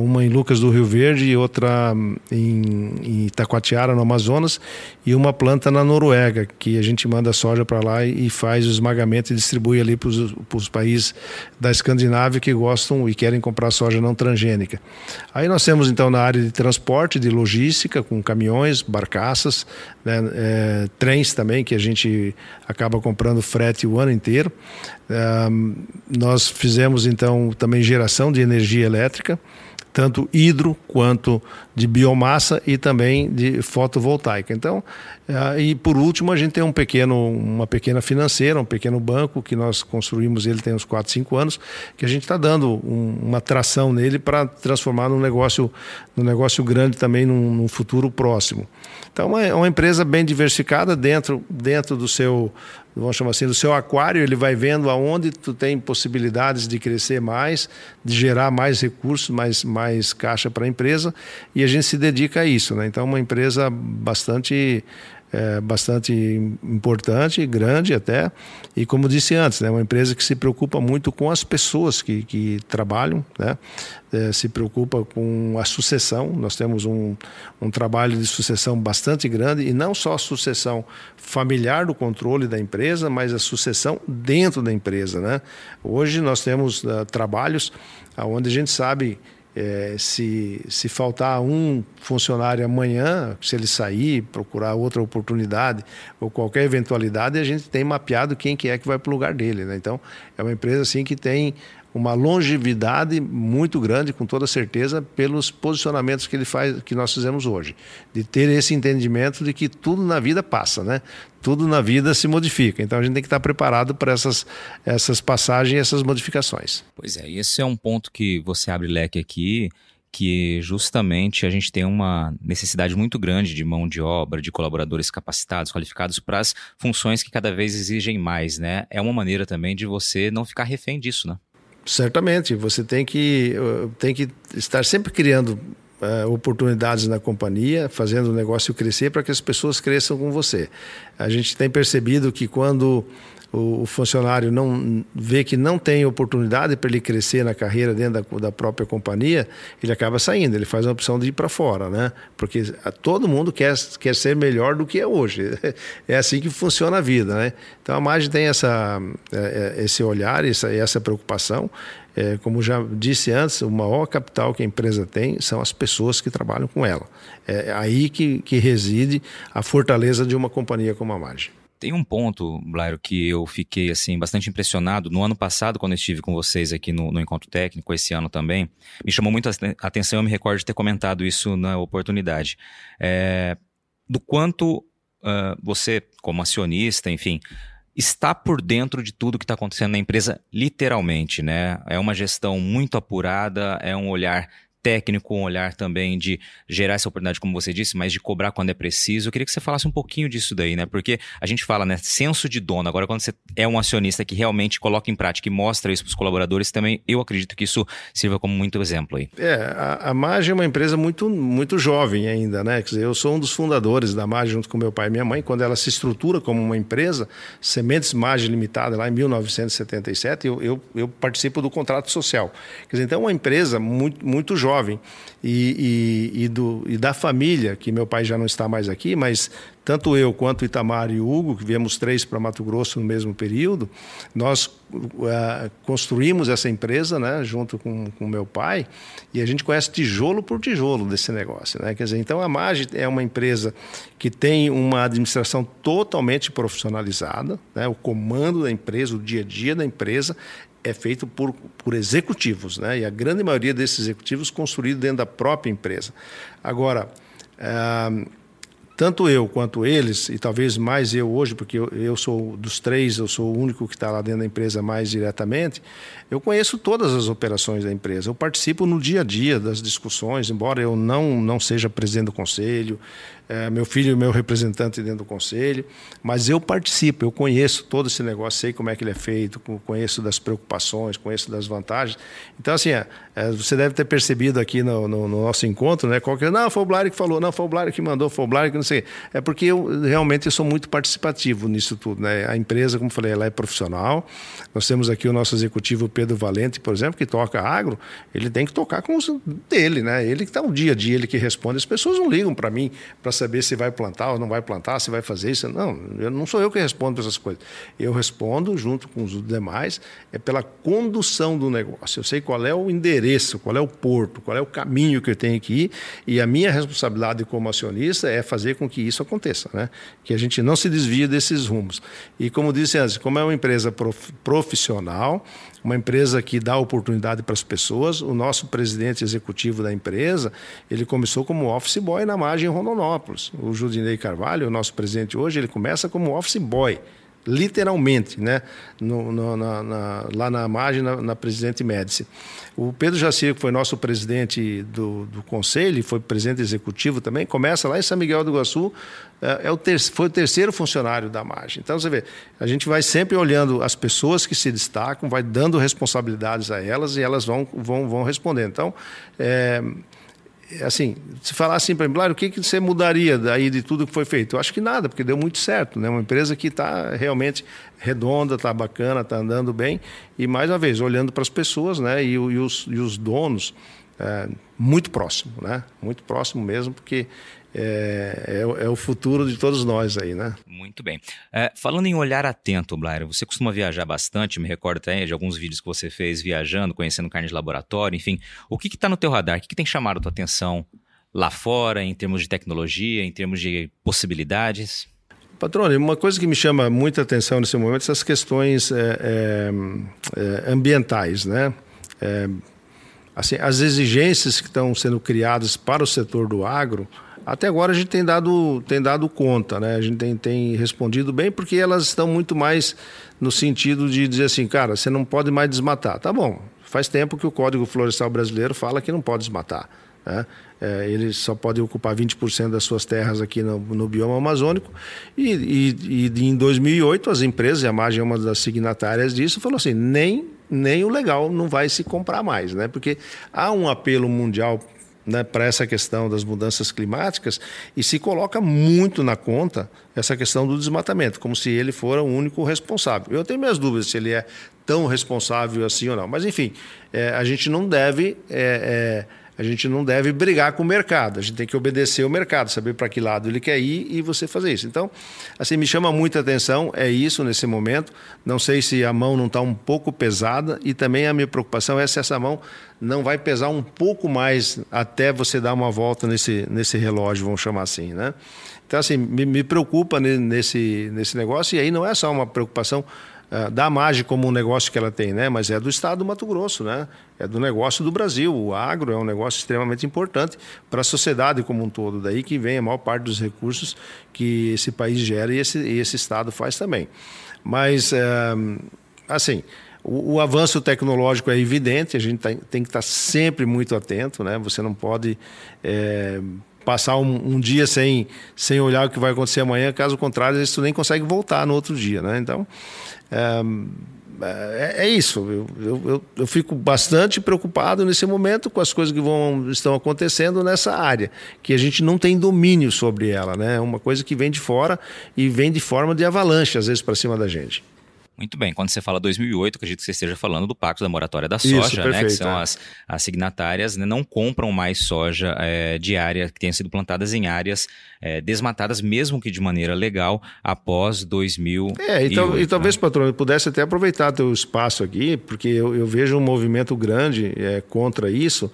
uma em Lucas do Rio Verde e outra em, em Itacoatiara, no Amazonas, e uma planta na Noruega, que a gente manda soja para lá e faz o esmagamento e distribui ali para os países da Escandinávia que gostam e querem comprar soja não transgênica. Aí nós temos então na área de transporte, de logística, com caminhões, barcaças, né, é, trens também, que a gente acaba comprando frete o ano inteiro. É, nós fizemos então também geração de energia elétrica tanto hidro quanto de biomassa e também de fotovoltaica. Então, e por último, a gente tem um pequeno, uma pequena financeira, um pequeno banco que nós construímos, ele tem uns 4, 5 anos, que a gente está dando um, uma tração nele para transformar num negócio, num negócio grande também num, num futuro próximo. Então, é uma empresa bem diversificada dentro, dentro do seu, vamos chamar assim, do seu aquário, ele vai vendo aonde tu tem possibilidades de crescer mais, de gerar mais recursos, mais, mais caixa para a empresa, e a gente se dedica a isso. Né? Então, é uma empresa bastante é, bastante importante, grande até, e como disse antes, né, uma empresa que se preocupa muito com as pessoas que, que trabalham, né, é, se preocupa com a sucessão. Nós temos um, um trabalho de sucessão bastante grande, e não só a sucessão familiar do controle da empresa, mas a sucessão dentro da empresa. Né? Hoje nós temos uh, trabalhos onde a gente sabe é, se, se faltar um funcionário amanhã, se ele sair, procurar outra oportunidade ou qualquer eventualidade, a gente tem mapeado quem que é que vai para o lugar dele. Né? Então, é uma empresa assim que tem uma longevidade muito grande, com toda certeza, pelos posicionamentos que ele faz, que nós fizemos hoje, de ter esse entendimento de que tudo na vida passa, né? Tudo na vida se modifica. Então a gente tem que estar preparado para essas, essas passagens, essas modificações.
Pois é, esse é um ponto que você abre leque aqui que justamente a gente tem uma necessidade muito grande de mão de obra, de colaboradores capacitados, qualificados para as funções que cada vez exigem mais, né? É uma maneira também de você não ficar refém disso, né?
Certamente, você tem que, eh, tem que estar sempre criando uh, oportunidades na companhia, fazendo o negócio crescer para que as pessoas cresçam com você. A gente tem percebido que quando o, o funcionário não vê que não tem oportunidade para ele crescer na carreira dentro da, da, própria companhia, ele acaba saindo, ele faz a opção de ir para fora, né? Porque a, todo mundo quer, quer ser melhor do que é hoje. É assim que funciona a vida, né? Então a Magem tem essa, é, é, esse olhar, essa, essa preocupação. É, como já disse antes, o maior capital que a empresa tem são as pessoas que trabalham com ela. É aí que, que reside a fortaleza de uma companhia como a Magem.
Tem um ponto, Blairo, que eu fiquei assim bastante impressionado. No ano passado, quando eu estive com vocês aqui no, no Encontro Técnico, esse ano também, me chamou muito a atenção, eu me recordo de ter comentado isso na oportunidade. É, do quanto uh, você, como acionista, enfim, está por dentro de tudo que está acontecendo na empresa, literalmente, né? É uma gestão muito apurada, é um olhar técnico, um olhar também de gerar essa oportunidade, como você disse, mas de cobrar quando é preciso. Eu queria que você falasse um pouquinho disso daí, né? Porque a gente fala, né, senso de dono. Agora, quando você é um acionista que realmente coloca em prática e mostra isso para os colaboradores, também eu acredito que isso sirva como muito exemplo aí.
É, a, a Mage é uma empresa muito, muito jovem ainda, né? Quer dizer, eu sou um dos fundadores da Mage junto com meu pai e minha mãe. Quando ela se estrutura como uma empresa, Sementes Mage Limitada, lá em 1977, eu, eu, eu participo do contrato social. Quer dizer, então, é uma empresa muito, muito jovem e, e, e, do, e da família, que meu pai já não está mais aqui, mas tanto eu quanto Itamar e Hugo, que viemos três para Mato Grosso no mesmo período, nós uh, construímos essa empresa né, junto com o meu pai e a gente conhece tijolo por tijolo desse negócio. Né? Quer dizer, então a MAGE é uma empresa que tem uma administração totalmente profissionalizada, né? o comando da empresa, o dia a dia da empresa é feito por, por executivos, né? e a grande maioria desses executivos construído dentro da própria empresa. Agora, uh, tanto eu quanto eles, e talvez mais eu hoje, porque eu, eu sou dos três, eu sou o único que está lá dentro da empresa mais diretamente, eu conheço todas as operações da empresa. Eu participo no dia a dia das discussões, embora eu não, não seja presidente do conselho, é, meu filho é meu representante dentro do conselho, mas eu participo, eu conheço todo esse negócio, sei como é que ele é feito, conheço das preocupações, conheço das vantagens. Então, assim, é, é, você deve ter percebido aqui no, no, no nosso encontro, né? Qualquer, não, foi o Blair que falou, não, foi o Blair que mandou, foi o Blair que não sei. É porque eu realmente eu sou muito participativo nisso tudo, né? A empresa, como falei, ela é profissional. Nós temos aqui o nosso executivo Pedro Valente, por exemplo, que toca agro, ele tem que tocar com os dele, né? Ele que está o dia a dia, ele que responde. As pessoas não ligam para mim para saber se vai plantar ou não vai plantar, se vai fazer isso. Não, eu não sou eu que respondo essas coisas. Eu respondo junto com os demais é pela condução do negócio. Eu sei qual é o endereço, qual é o porto, qual é o caminho que eu tenho que ir e a minha responsabilidade como acionista é fazer com que isso aconteça, né? Que a gente não se desvie desses rumos. E como disse antes, como é uma empresa profissional, uma empresa que dá oportunidade para as pessoas. O nosso presidente executivo da empresa, ele começou como office boy na margem Rondonópolis. O Judinei Carvalho, o nosso presidente hoje, ele começa como office boy literalmente, né? No, no, na, na, lá na margem, na, na, Presidente Médici. O Pedro Jacir, que foi nosso presidente do, do conselho, foi presidente executivo também, começa lá em São Miguel do Iguaçu, é, é o ter, foi o terceiro funcionário da margem. Então, você vê, a gente vai sempre olhando as pessoas que se destacam, vai dando responsabilidades a elas e elas vão, vão, vão respondendo. Então, é, assim, se falar assim para mim, o que, que você mudaria daí de tudo que foi feito? Eu acho que nada, porque deu muito certo, né? Uma empresa que está realmente redonda, está bacana, está andando bem e mais uma vez olhando para as pessoas, né? E, e, os, e os donos é, muito próximo, né? Muito próximo mesmo, porque é, é, é, o futuro de todos nós aí, né?
Muito bem. É, falando em olhar atento, Blair, você costuma viajar bastante, me recordo até de alguns vídeos que você fez viajando, conhecendo carne de laboratório, enfim. O que está no teu radar? O que, que tem chamado a tua atenção lá fora, em termos de tecnologia, em termos de possibilidades?
Patrônio, uma coisa que me chama muita atenção nesse momento são essas questões é, é, é, ambientais, né? Assim, as exigências que estão sendo criadas para o setor do agro, até agora a gente tem dado, tem dado conta, né? A gente tem, tem respondido bem porque elas estão muito mais no sentido de dizer assim, cara, você não pode mais desmatar. Tá bom, faz tempo que o Código Florestal Brasileiro fala que não pode desmatar. Né? É, ele só pode ocupar 20% das suas terras aqui no, no bioma amazônico. E, e, e, em 2008, as empresas, e a Margem é uma das signatárias disso, falou assim: nem, nem o legal não vai se comprar mais, né? porque há um apelo mundial né, para essa questão das mudanças climáticas e se coloca muito na conta essa questão do desmatamento, como se ele for o único responsável. Eu tenho minhas dúvidas se ele é tão responsável assim ou não, mas enfim, é, a gente não deve. É, é, a gente não deve brigar com o mercado, a gente tem que obedecer o mercado, saber para que lado ele quer ir e você fazer isso. Então, assim, me chama muita atenção, é isso nesse momento. Não sei se a mão não está um pouco pesada e também a minha preocupação é se essa mão não vai pesar um pouco mais até você dar uma volta nesse, nesse relógio, vamos chamar assim, né? Então, assim, me, me preocupa nesse, nesse negócio e aí não é só uma preocupação da MAGE como um negócio que ela tem, né? Mas é do estado do Mato Grosso, né? É do negócio do Brasil. O agro é um negócio extremamente importante para a sociedade como um todo. Daí que vem a maior parte dos recursos que esse país gera e esse, e esse estado faz também. Mas, uh, assim, o, o, avanço tecnológico é evidente, a gente tá, tem que estar tá sempre muito atento, né? Você não pode é, passar um, um, dia sem, sem olhar o que vai acontecer amanhã, caso contrário, você nem consegue voltar no outro dia, né? Então, é, é, isso. Eu, eu, eu, fico bastante preocupado nesse momento com as coisas que vão, estão acontecendo nessa área, que a gente não tem domínio sobre ela, né? É uma coisa que vem de fora e vem de forma de avalanche, às vezes, para cima da gente.
Muito bem. Quando você fala 2008, acredito que você esteja falando do Pacto da Moratória da Soja, Isso, perfeito, né? Que são é. as, as signatárias, né? não compram mais soja é, de área que tenha sido plantadas em áreas é, desmatadas, mesmo que de maneira legal, após 2008.
É, então, e talvez, né? patrão, eu pudesse até aproveitar teu espaço aqui, porque eu, eu vejo um movimento grande é, contra isso.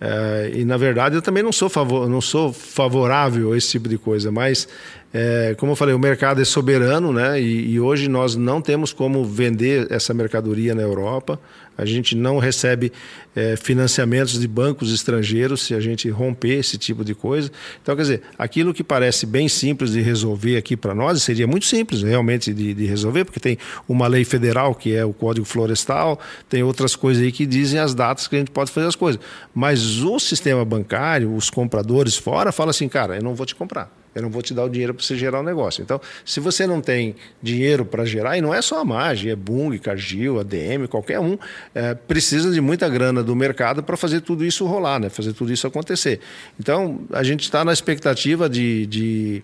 É, e na verdade eu também não sou, favor, não sou favorável a esse tipo de coisa, mas é, como eu falei, o mercado é soberano, né? E, e, hoje nós não temos como vender essa mercadoria na Europa. A gente não recebe é, financiamentos de bancos estrangeiros se a gente romper esse tipo de coisa. Então, quer dizer, aquilo que parece bem simples de resolver aqui para nós seria muito simples realmente de, de, resolver, porque tem uma lei federal que é o Código Florestal, tem outras coisas aí que dizem as datas que a gente pode fazer as coisas. Mas o sistema bancário, os compradores fora, falam assim, cara, eu não vou te comprar. Eu não vou te dar o dinheiro para você gerar o um negócio. Então, se você não tem dinheiro para gerar, e não é só a Mage, é Bung, Cargill, ADM, qualquer um, é, precisa de muita grana do mercado para fazer tudo isso rolar, né? fazer tudo isso acontecer. Então, a gente está na expectativa de, de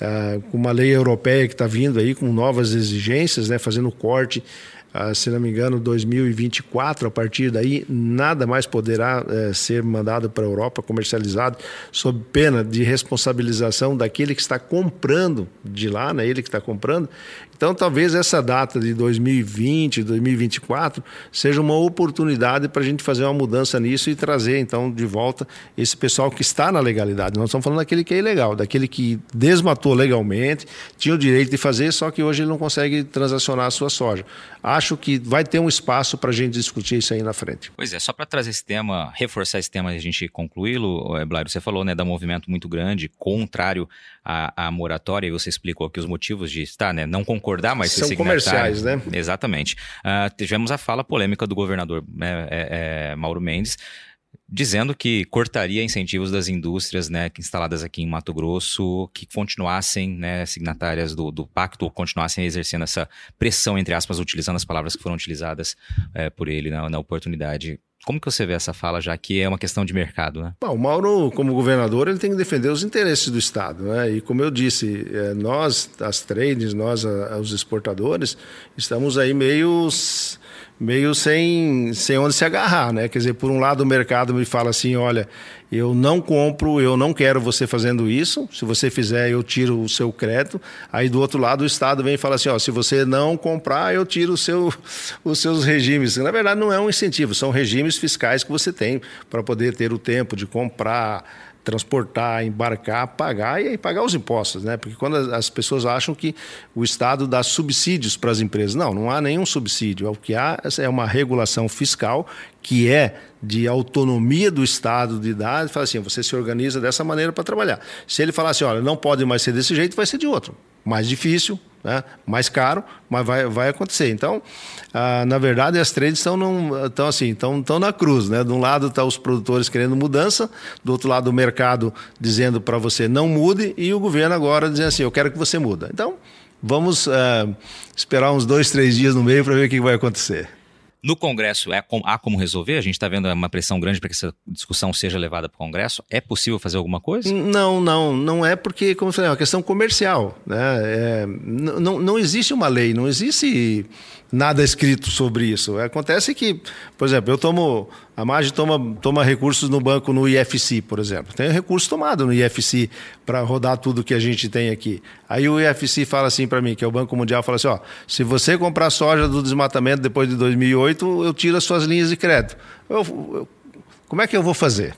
uh, uma lei europeia que está vindo aí, com novas exigências, né? fazendo corte ah, se não me engano, 2024, a partir daí, nada mais poderá é, ser mandado para a Europa, comercializado, sob pena de responsabilização daquele que está comprando de lá, né? ele que está comprando. Então, talvez essa data de 2020, 2024, seja uma oportunidade para a gente fazer uma mudança nisso e trazer, então, de volta esse pessoal que está na legalidade. Nós estamos falando daquele que é ilegal, daquele que desmatou legalmente, tinha o direito de fazer, só que hoje ele não consegue transacionar a sua soja. Acho que vai ter um espaço para a gente discutir isso aí na frente.
Pois é, só para trazer esse tema, reforçar esse tema e a gente concluí-lo, Blairo, você falou né, da movimento muito grande, contrário à, à moratória, e você explicou aqui os motivos de estar, né, não concordar concordar, mas
São comerciais, né?
Exatamente. Uh, tivemos a fala polêmica do governador né, é, é, Mauro Mendes, dizendo que cortaria incentivos das indústrias né, instaladas aqui em Mato Grosso, que continuassem né, signatárias do, do pacto, ou continuassem exercendo essa pressão, entre aspas, utilizando as palavras que foram utilizadas é, por ele na, na oportunidade. Como que você vê essa fala, já que é uma questão de mercado, né?
Bom, o Mauro, como governador, ele tem que defender os interesses do Estado, né? E como eu disse, é, nós, as trades, nós, os exportadores, estamos aí meio meio sem, sem onde se agarrar, né? Quer dizer, por um lado o mercado me fala assim, olha, eu não compro, eu não quero você fazendo isso, se você fizer eu tiro o seu crédito. Aí do outro lado o Estado vem e fala assim, ó, se você não comprar eu tiro o seu, os seus regimes. Na verdade não é um incentivo, são regimes fiscais que você tem para poder ter o tempo de comprar, transportar, embarcar, pagar e pagar os impostos, né? Porque quando as pessoas acham que o Estado dá subsídios para as empresas, não, não há nenhum subsídio. O que há é uma regulação fiscal que é de autonomia do Estado de dar, fala assim, você se organiza dessa maneira para trabalhar. Se ele falar assim, olha, não pode mais ser desse jeito, vai ser de outro mais difícil, né? mais caro, mas vai, vai acontecer. Então, ah, na verdade, as trades estão, num, assim, estão, estão na cruz. Né? De um lado estão tá os produtores querendo mudança, do outro lado o mercado dizendo para você não mude e o governo agora dizendo assim, eu quero que você muda. Então, vamos ah, esperar uns dois, três dias no meio para ver o que vai acontecer.
No Congresso é, há como resolver? A gente está vendo uma pressão grande para que essa discussão seja levada para o Congresso. É possível fazer alguma coisa?
Não, não, não é porque, como eu falei, é uma questão comercial. Né? É, não, não existe uma lei, não existe nada escrito sobre isso. Acontece que, por exemplo, eu tomo. A Mage toma, toma recursos no banco no IFC, por exemplo. Tem recurso tomado no IFC para rodar tudo que a gente tem aqui. Aí o IFC fala assim para mim, que é o Banco Mundial, fala assim: ó, se você comprar soja do desmatamento depois de 2008, eu tiro as suas linhas de crédito. Eu, eu, como é que eu vou fazer?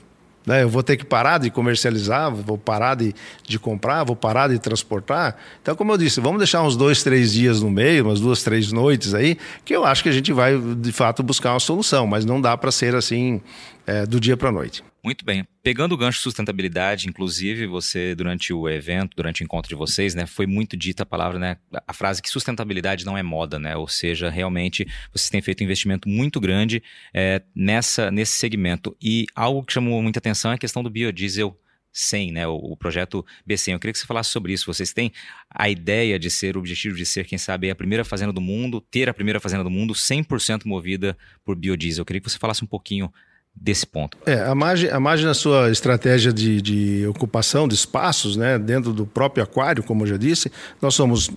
Né? Eu vou ter que parar de comercializar, vou parar de, de comprar, vou parar de transportar. Então, como eu disse, vamos deixar uns dois, três dias no meio, umas duas, três noites aí, que eu acho que a gente vai, de fato, buscar uma solução, mas não dá para ser assim é, do dia para a noite.
Muito bem. Pegando o gancho sustentabilidade, inclusive, você, durante o evento, durante o encontro de vocês, né, foi muito dita a palavra, né, a frase que sustentabilidade não é moda, né? Ou seja, realmente vocês têm feito um investimento muito grande é, nessa, nesse segmento. E algo que chamou muita atenção é a questão do biodiesel 100, né, o, o, projeto B100. Eu queria que você falasse sobre isso. Vocês têm a ideia de ser, o objetivo de ser, quem sabe, a primeira fazenda do mundo, ter a primeira fazenda do mundo 100% movida por biodiesel. Eu queria que você falasse um pouquinho desse ponto?
É, a margem, a margem na sua estratégia de, de ocupação de espaços, né, dentro do próprio aquário, como eu já disse, nós somos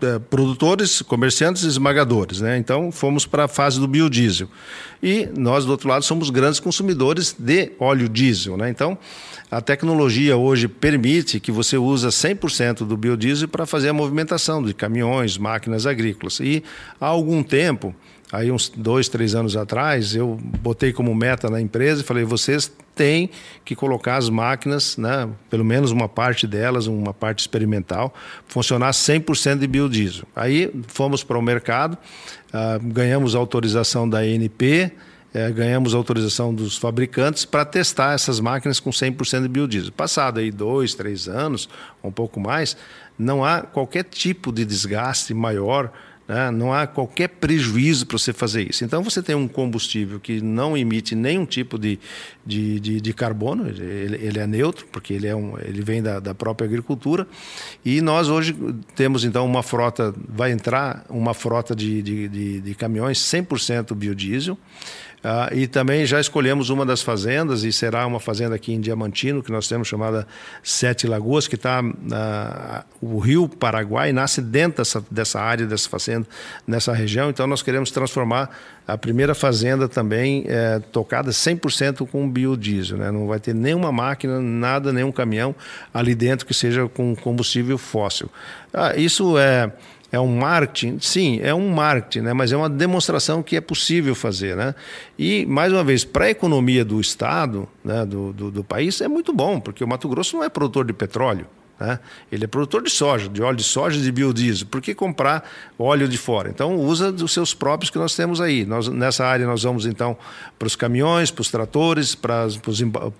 é, produtores, comerciantes esmagadores. Né? Então, fomos para a fase do biodiesel. E nós, do outro lado, somos grandes consumidores de óleo diesel. Né? Então, a tecnologia hoje permite que você use 100% do biodiesel para fazer a movimentação de caminhões, máquinas agrícolas. E há algum tempo, aí uns dois, três anos atrás, eu botei como meta na empresa e falei: vocês têm que colocar as máquinas, né, pelo menos uma parte delas, uma parte experimental, funcionar 100% de biodiesel. Aí fomos para o mercado, uh, ganhamos autorização da ANP. É, ganhamos autorização dos fabricantes para testar essas máquinas com 100% de biodiesel. Passado aí dois, três anos, um pouco mais, não há qualquer tipo de desgaste maior né? Não há qualquer prejuízo para você fazer isso. Então, você tem um combustível que não emite nenhum tipo de, de, de, de carbono, ele, ele, é neutro, porque ele, é um, ele vem da, da própria agricultura. E nós hoje temos, então, uma frota, vai entrar uma frota de, de, de, de caminhões 100% biodiesel. Ah, e também já escolhemos uma das fazendas, e será uma fazenda aqui em Diamantino, que nós temos chamada Sete Lagoas, que está. Ah, o rio Paraguai nasce dentro dessa, dessa área, dessa fazenda, nessa região, então nós queremos transformar a primeira fazenda também é, tocada 100% com biodiesel. Né? Não vai ter nenhuma máquina, nada, nenhum caminhão ali dentro que seja com combustível fóssil. Ah, isso é é um marketing? Sim, é um marketing, né? mas é uma demonstração que é possível fazer. Né? E, mais uma vez, para a economia do Estado, né, do, do, do país, é muito bom, porque o Mato Grosso não é produtor de petróleo. Né? Ele é produtor de soja, de óleo de soja e de biodiesel. Por que comprar óleo de fora? Então, usa dos seus próprios que nós temos aí. Nós, nessa área, nós vamos, então, para os caminhões, para os tratores, para,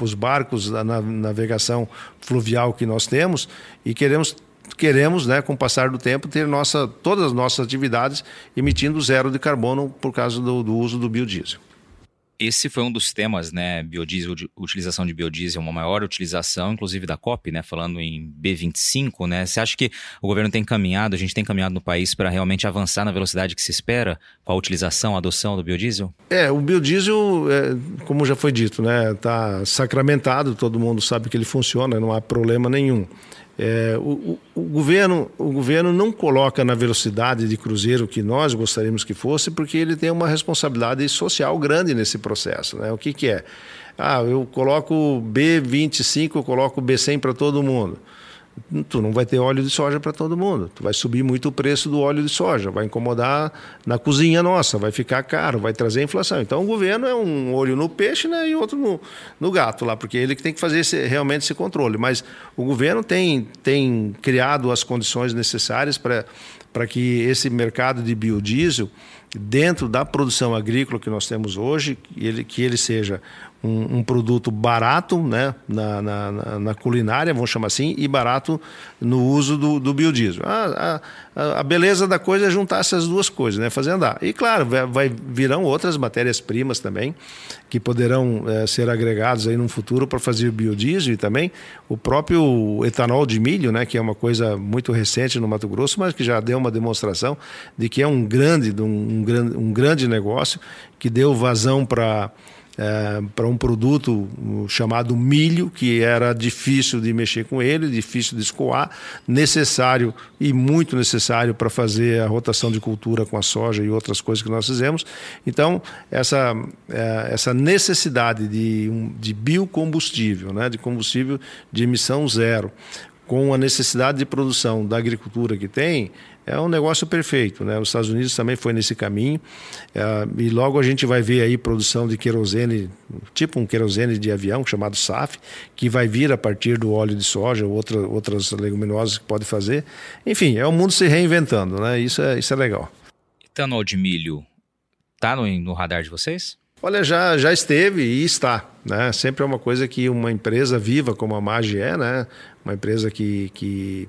os barcos da navegação fluvial que nós temos e queremos queremos, né, com o passar do tempo, ter nossa, todas as nossas atividades emitindo zero de carbono por causa do, do uso do biodiesel.
Esse foi um dos temas, né? Biodiesel, utilização de biodiesel, uma maior utilização, inclusive da COP, né? Falando em B25, né? Você acha que o governo tem caminhado, a gente tem caminhado no país para realmente avançar na velocidade que se espera com a utilização, a adoção do biodiesel?
É, o biodiesel, é, como já foi dito, né? Está sacramentado, todo mundo sabe que ele funciona, não há problema nenhum. É, o, o, o, governo, o governo não coloca na velocidade de cruzeiro que nós gostaríamos que fosse, porque ele tem uma responsabilidade social grande nesse processo. Né? O que, que é? Ah, eu coloco B25, eu coloco B100 para todo mundo tu não vai ter óleo de soja para todo mundo. Tu vai subir muito o preço do óleo de soja, vai incomodar na cozinha nossa, vai ficar caro, vai trazer inflação. Então o governo é um olho no peixe né, e outro no, no gato lá, porque ele que tem que fazer esse, realmente esse controle. Mas o governo tem, tem criado as condições necessárias para que esse mercado de biodiesel dentro da produção agrícola que nós temos hoje, ele, que ele seja um, um produto barato né, na, na, na, culinária, vamos chamar assim, e barato no uso do, do biodiesel. A, a, a, beleza da coisa é juntar essas duas coisas, né, fazer andar. E claro, vai, vai virão outras matérias-primas também, que poderão é, ser agregados aí no futuro para fazer biodiesel e também o próprio etanol de milho, né, que é uma coisa muito recente no Mato Grosso, mas que já deu uma demonstração de que é um grande, um, um um grande negócio que deu vazão para é, para um produto chamado milho, que era difícil de mexer com ele, difícil de escoar, necessário e muito necessário para fazer a rotação de cultura com a soja e outras coisas que nós fizemos. Então, essa, é, essa necessidade de, de biocombustível, né, de combustível de emissão zero, com a necessidade de produção da agricultura que tem, é um negócio perfeito. Né? Os Estados Unidos também foi nesse caminho. É, e logo a gente vai ver aí produção de querosene, tipo um querosene de avião, chamado SAF, que vai vir a partir do óleo de soja ou outra, outras leguminosas que pode fazer. Enfim, é o mundo se reinventando, né? Isso é, isso é legal.
Etanol de milho está no, no radar de vocês?
Olha, já, já esteve e está. né? Sempre é uma coisa que uma empresa viva como a Magi é, né? Uma empresa que, que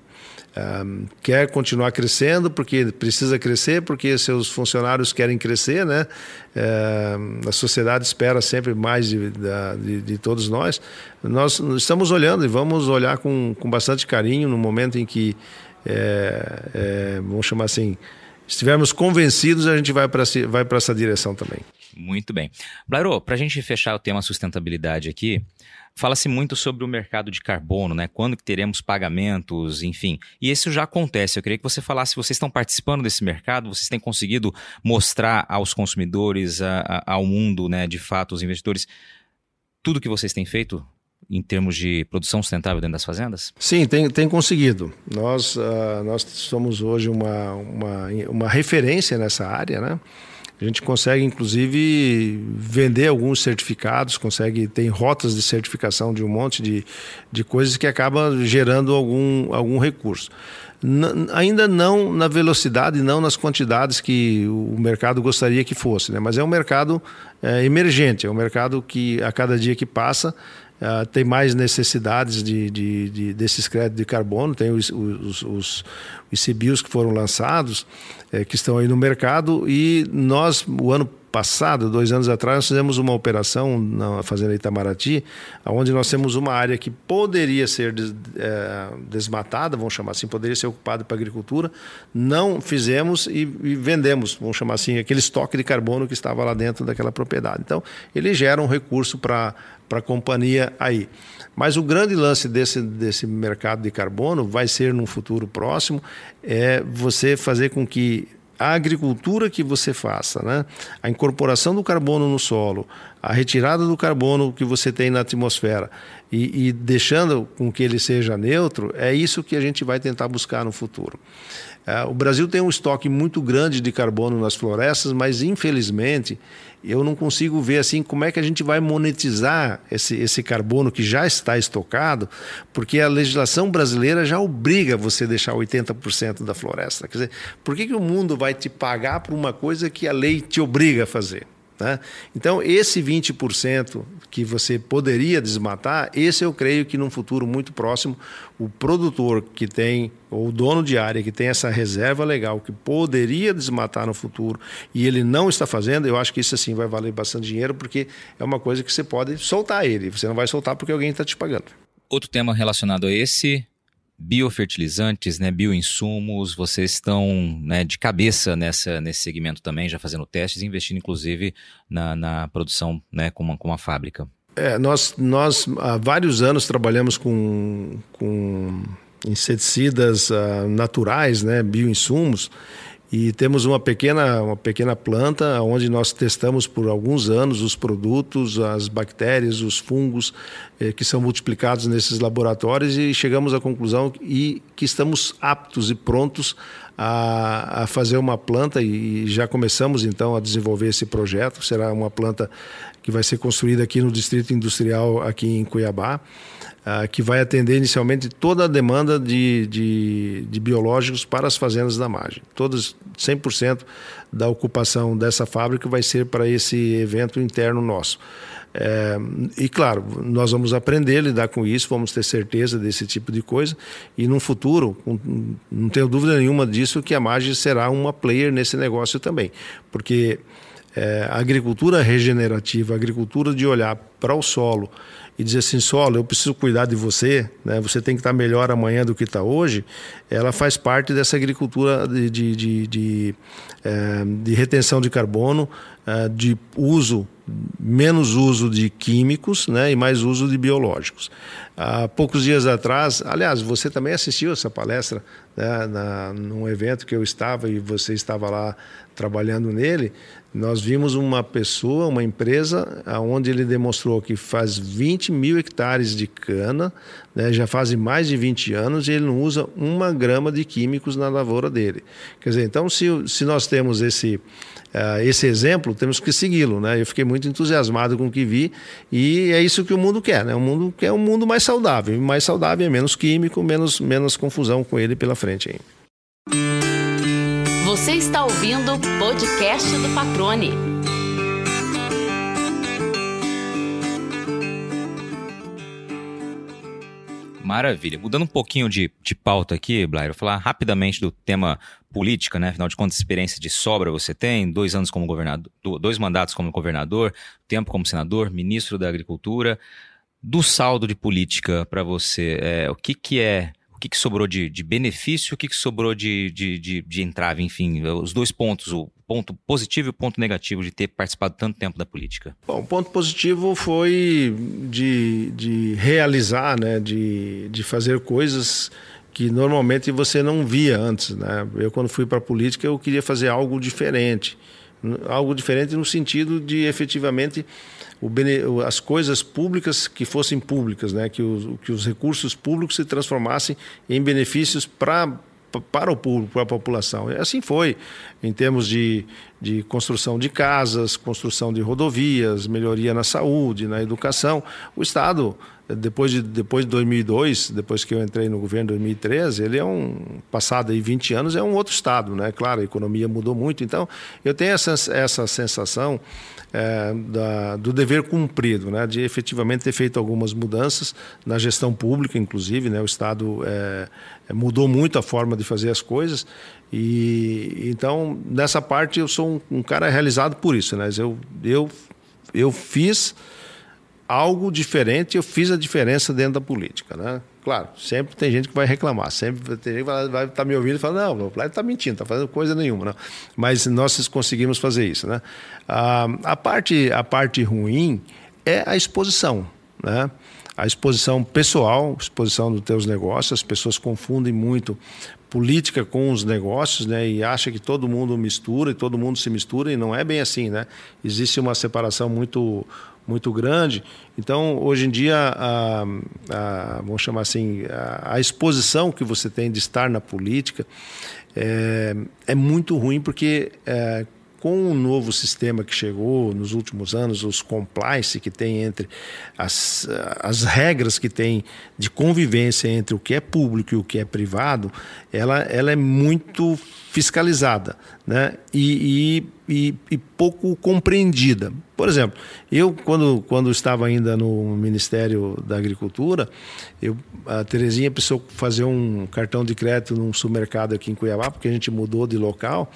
um, quer continuar crescendo porque precisa crescer, porque seus funcionários querem crescer, né? a sociedade espera sempre mais de, de, de, todos nós. Nós estamos olhando e vamos olhar com, com bastante carinho no momento em que, é, é, vamos chamar assim, estivermos convencidos, a gente vai para vai essa direção também.
Muito bem. Blairo, para a gente fechar o tema sustentabilidade aqui, fala-se muito sobre o mercado de carbono, né? Quando que teremos pagamentos, enfim. E isso já acontece. Eu queria que você falasse, vocês estão participando desse mercado, vocês têm conseguido mostrar aos consumidores, a, a, ao mundo, né, de fato, os investidores, tudo que vocês têm feito em termos de produção sustentável dentro das fazendas?
Sim, tem, tem conseguido. Nós, uh, nós somos hoje uma, uma, uma referência nessa área, né? A gente consegue, inclusive, vender alguns certificados, consegue tem rotas de certificação de um monte de, de coisas que acaba gerando algum, algum recurso. N ainda não na velocidade, não nas quantidades que o mercado gostaria que fosse, né? mas é um mercado é, emergente, é um mercado que a cada dia que passa Uh, tem mais necessidades de, de, de, desses créditos de carbono, tem os, os, os, os CBIOS que foram lançados, é, que estão aí no mercado, e nós, o ano passado, dois anos atrás, nós fizemos uma operação na Fazenda Itamaraty, onde nós temos uma área que poderia ser des, é, desmatada, vamos chamar assim, poderia ser ocupada para agricultura, não fizemos e, e, vendemos, vamos chamar assim, aquele estoque de carbono que estava lá dentro daquela propriedade. Então, ele gera um recurso para a companhia aí. Mas o grande lance desse, desse mercado de carbono vai ser, num futuro próximo, é você fazer com que a agricultura que você faça, né? a incorporação do carbono no solo, a retirada do carbono que você tem na atmosfera e, e, deixando com que ele seja neutro, é isso que a gente vai tentar buscar no futuro. É, o Brasil tem um estoque muito grande de carbono nas florestas, mas infelizmente eu não consigo ver assim como é que a gente vai monetizar esse, esse carbono que já está estocado, porque a legislação brasileira já obriga você a deixar 80% da floresta. Quer dizer, por que, que o mundo vai te pagar por uma coisa que a lei te obriga a fazer? Né? Então, esse 20% que você poderia desmatar, esse eu creio que num futuro muito próximo, o produtor que tem, ou o dono de área que tem essa reserva legal, que poderia desmatar no futuro e ele não está fazendo, eu acho que isso assim vai valer bastante dinheiro, porque é uma coisa que você pode soltar ele, você não vai soltar porque alguém está te pagando.
Outro tema relacionado a esse, biofertilizantes, né, bioinsumos, vocês estão né, de cabeça nessa, nesse segmento também, já fazendo testes, investindo inclusive na, na produção né, com, uma, com uma fábrica.
É, nós, nós há vários anos trabalhamos com, com inseticidas uh, naturais, né, bioinsumos, e temos uma pequena, uma pequena planta onde nós testamos por alguns anos os produtos, as bactérias, os fungos eh, que são multiplicados nesses laboratórios e chegamos à conclusão e que estamos aptos e prontos a, a fazer uma planta e já começamos então a desenvolver esse projeto. Será uma planta que vai ser construída aqui no Distrito Industrial aqui em Cuiabá. Uh, que vai atender inicialmente toda a demanda de, de, de biológicos para as fazendas da margem. Todos, 100% da ocupação dessa fábrica vai ser para esse evento interno nosso. É, e claro, nós vamos aprender a lidar com isso, vamos ter certeza desse tipo de coisa. E no futuro, não tenho dúvida nenhuma disso, que a Margem será uma player nesse negócio também. Porque é, a agricultura regenerativa, a agricultura de olhar para o solo e dizer assim, solo, eu preciso cuidar de você, né? você tem que estar melhor amanhã do que está hoje, ela faz parte dessa agricultura de, de, de, de, é, de retenção de carbono, é, de uso, menos uso de químicos né? e mais uso de biológicos. Há poucos dias atrás, aliás, você também assistiu essa palestra né? Na, num evento que eu estava e você estava lá trabalhando nele, nós vimos uma pessoa, uma empresa, onde ele demonstrou que faz 20 mil hectares de cana, né, já fazem mais de 20 anos, e ele não usa uma grama de químicos na lavoura dele. Quer dizer, então, se, se nós temos esse, uh, esse exemplo, temos que segui-lo. Né? Eu fiquei muito entusiasmado com o que vi, e é isso que o mundo quer. Né? O mundo quer um mundo mais saudável. Mais saudável é menos químico, menos, menos confusão com ele pela frente. Hein?
Você está ouvindo o podcast do Patrone.
Maravilha. Mudando um pouquinho de, de pauta aqui, Blair, vou falar rapidamente do tema política, né? Afinal de contas, experiência de sobra você tem, dois anos como governador, dois mandatos como governador, tempo como senador, ministro da Agricultura. Do saldo de política para você, é, o que, que é que, que sobrou de, de benefício, o que, que sobrou de, de, de, de entrave, enfim, os dois pontos, o ponto positivo e o ponto negativo de ter participado tanto tempo da política?
Bom, o ponto positivo foi de, de realizar, né, de, de fazer coisas que normalmente você não via antes. Né? Eu, quando fui para a política, eu queria fazer algo diferente. Algo diferente no sentido de efetivamente as coisas públicas que fossem públicas, né? que, os, que os recursos públicos se transformassem em benefícios para para o público, para a população. E assim foi, em termos de, de construção de casas, construção de rodovias, melhoria na saúde, na educação. O Estado depois de, depois de 2002, depois que eu entrei no governo em 2013, ele é um, passado aí 20 anos, é um outro estado, né? Claro, a economia mudou muito, então eu tenho essa, essa sensação é, da, do dever cumprido, né? De efetivamente ter feito algumas mudanças na gestão pública, inclusive, né? O estado é, é mudou muito a forma de fazer as coisas e então nessa parte eu sou um, um cara realizado por isso, né? Eu, eu, eu fiz algo diferente, eu fiz a diferença dentro da política, né? Claro, sempre tem gente que vai reclamar, sempre tem gente que vai estar tá me ouvindo e falar, não, o Play está mentindo, está fazendo coisa nenhuma, né? Mas nós conseguimos fazer isso, né? A, a, parte, a parte ruim é a exposição, né? A exposição pessoal, exposição dos teus negócios, as pessoas confundem muito política com os negócios, né? E acha que todo mundo mistura e todo mundo se mistura e não é bem assim, né? Existe uma separação muito muito grande. Então, hoje em dia, a, a, vamos chamar assim, a, a, exposição que você tem de estar na política é, é muito ruim porque é, com o novo sistema que chegou nos últimos anos, os compliance que tem entre as, as regras que tem de convivência entre o que é público e o que é privado, ela, ela é muito fiscalizada né? e, e, e, e pouco compreendida. Por exemplo, eu, quando, quando estava ainda no Ministério da Agricultura, eu, a Terezinha precisou fazer um cartão de crédito num supermercado aqui em Cuiabá, porque a gente mudou de local,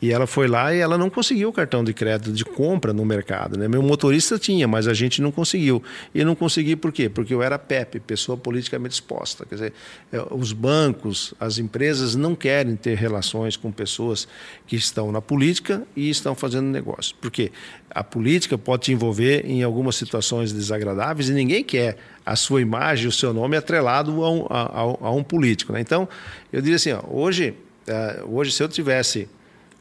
e ela foi lá e ela não conseguiu o cartão de crédito de compra no mercado. Né? Meu motorista tinha, mas a gente não conseguiu. E não consegui por quê? Porque eu era PEP, pessoa politicamente exposta. Quer dizer, é, os bancos, as empresas não querem ter relações com pessoas que estão na política e estão fazendo negócio. Por quê? A política pode te envolver em algumas situações desagradáveis e ninguém quer a sua imagem, o seu nome atrelado a um, a, a um político. Né? Então, eu diria assim: ó, hoje, uh, hoje, se eu tivesse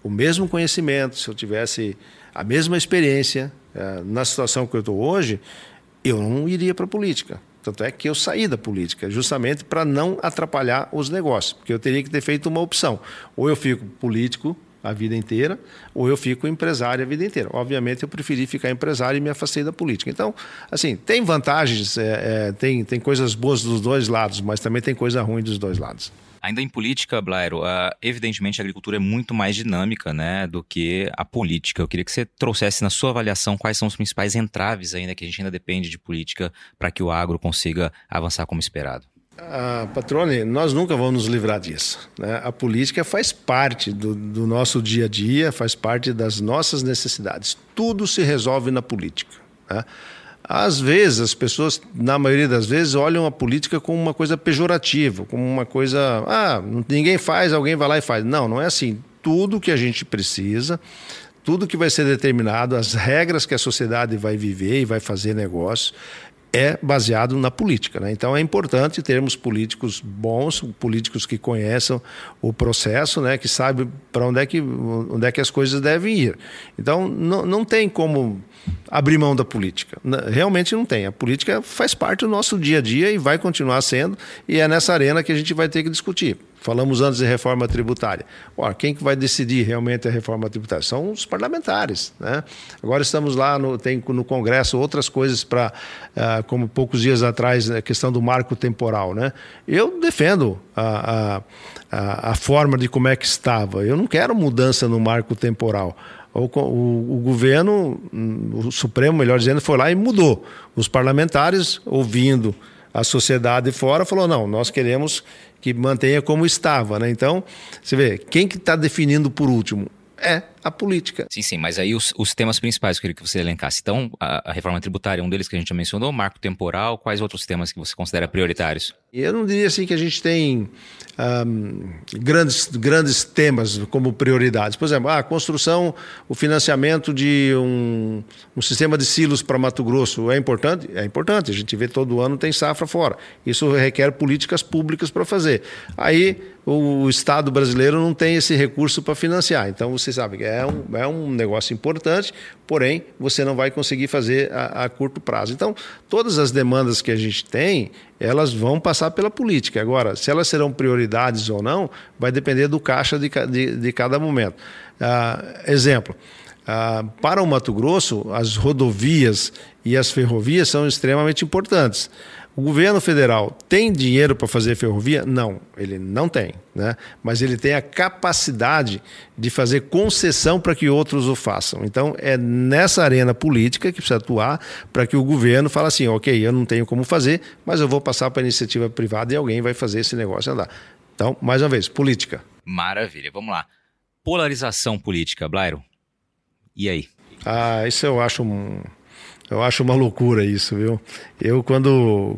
o mesmo conhecimento, se eu tivesse a mesma experiência uh, na situação que eu estou hoje, eu não iria para a política. Tanto é que eu saí da política, justamente para não atrapalhar os negócios, porque eu teria que ter feito uma opção. Ou eu fico político a vida inteira, ou eu fico empresário a vida inteira. Obviamente, eu preferi ficar empresário e me afastei da política. Então, assim, tem vantagens, é, é, tem, tem coisas boas dos dois lados, mas também tem coisa ruim dos dois lados.
Ainda em política, Blairo, uh, evidentemente a agricultura é muito mais dinâmica né, do que a política. Eu queria que você trouxesse na sua avaliação quais são os principais entraves ainda que a gente ainda depende de política para que o agro consiga avançar como esperado.
Ah, Patrone, nós nunca vamos nos livrar disso. Né? A política faz parte do, do, nosso dia a dia, faz parte das nossas necessidades. Tudo se resolve na política. Né? Às vezes, as pessoas, na maioria das vezes, olham a política como uma coisa pejorativa, como uma coisa. Ah, ninguém faz, alguém vai lá e faz. Não, não é assim. Tudo que a gente precisa, tudo que vai ser determinado, as regras que a sociedade vai viver e vai fazer negócio, é baseado na política. Né? Então é importante termos políticos bons, políticos que conheçam o processo, né? que sabem para onde, é que, onde é que as coisas devem ir. Então não, não tem como abrir mão da política. Realmente não tem. A política faz parte do nosso dia a dia e vai continuar sendo, e é nessa arena que a gente vai ter que discutir. Falamos antes de reforma tributária. Ora, quem que vai decidir realmente a reforma tributária? São os parlamentares. Né? Agora estamos lá, no, tem no Congresso outras coisas para, uh, como poucos dias atrás, a questão do marco temporal. Né? Eu defendo a, a, a, forma de como é que estava. Eu não quero mudança no marco temporal. O, o, o, governo, o Supremo, melhor dizendo, foi lá e mudou. Os parlamentares, ouvindo a sociedade fora falou: não, nós queremos que mantenha como estava. Né? Então, você vê, quem que está definindo por último? É a política.
Sim, sim, mas aí os, os temas principais eu queria que você elencasse. Então, a, a, reforma tributária é um deles que a gente já mencionou, marco temporal, quais outros temas que você considera prioritários?
Eu não diria assim que a gente tem um, grandes, grandes temas como prioridades. Por exemplo, a construção, o financiamento de um, um sistema de silos para Mato Grosso é importante? É importante. A gente vê todo ano tem safra fora. Isso requer políticas públicas para fazer. Aí o Estado brasileiro não tem esse recurso para financiar. Então, você sabe que é um, é um negócio importante, porém, você não vai conseguir fazer a, a curto prazo. Então, todas as demandas que a gente tem, elas vão passar pela política. Agora, se elas serão prioridades ou não, vai depender do caixa de, de, de cada momento. Ah, exemplo. Ah, para o Mato Grosso, as rodovias e as ferrovias são extremamente importantes. O governo federal tem dinheiro para fazer ferrovia? Não, ele não tem. Né? Mas ele tem a capacidade de fazer concessão para que outros o façam. Então, é nessa arena política que precisa atuar para que o governo fale assim: ok, eu não tenho como fazer, mas eu vou passar para a iniciativa privada e alguém vai fazer esse negócio andar. Então, mais uma vez, política.
Maravilha, vamos lá. Polarização política, Blairo. E aí?
Ah, isso eu acho um, eu acho uma loucura isso, viu? Eu, quando,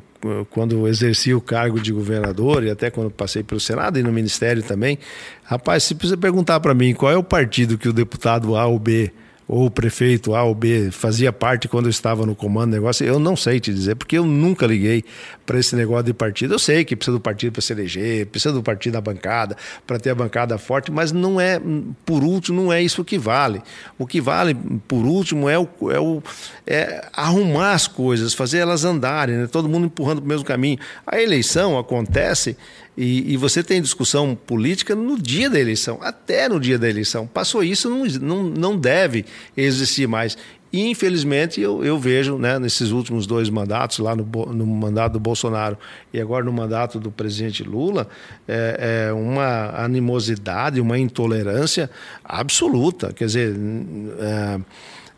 quando exerci o cargo de governador e até quando passei pelo Senado e no Ministério também, rapaz, se você perguntar para mim qual é o partido que o deputado A ou B ou o prefeito A ou B fazia parte quando eu estava no comando do negócio, eu não sei te dizer, porque eu nunca liguei para esse negócio de partido. Eu sei que precisa do partido para se eleger, precisa do partido da bancada, para ter a bancada forte, mas não é, por último, não é isso que vale. O que vale, por último, é, o, é, o, é arrumar as coisas, fazer elas andarem, né? todo mundo empurrando para o mesmo caminho. A eleição acontece e, e, você tem discussão política no dia da eleição, até no dia da eleição. Passou isso, não, não, não deve existir mais. E, infelizmente, eu, eu vejo né, nesses últimos dois mandatos, lá no, no, mandato do Bolsonaro e agora no mandato do presidente Lula, é, é uma animosidade, uma intolerância absoluta. Quer dizer. É,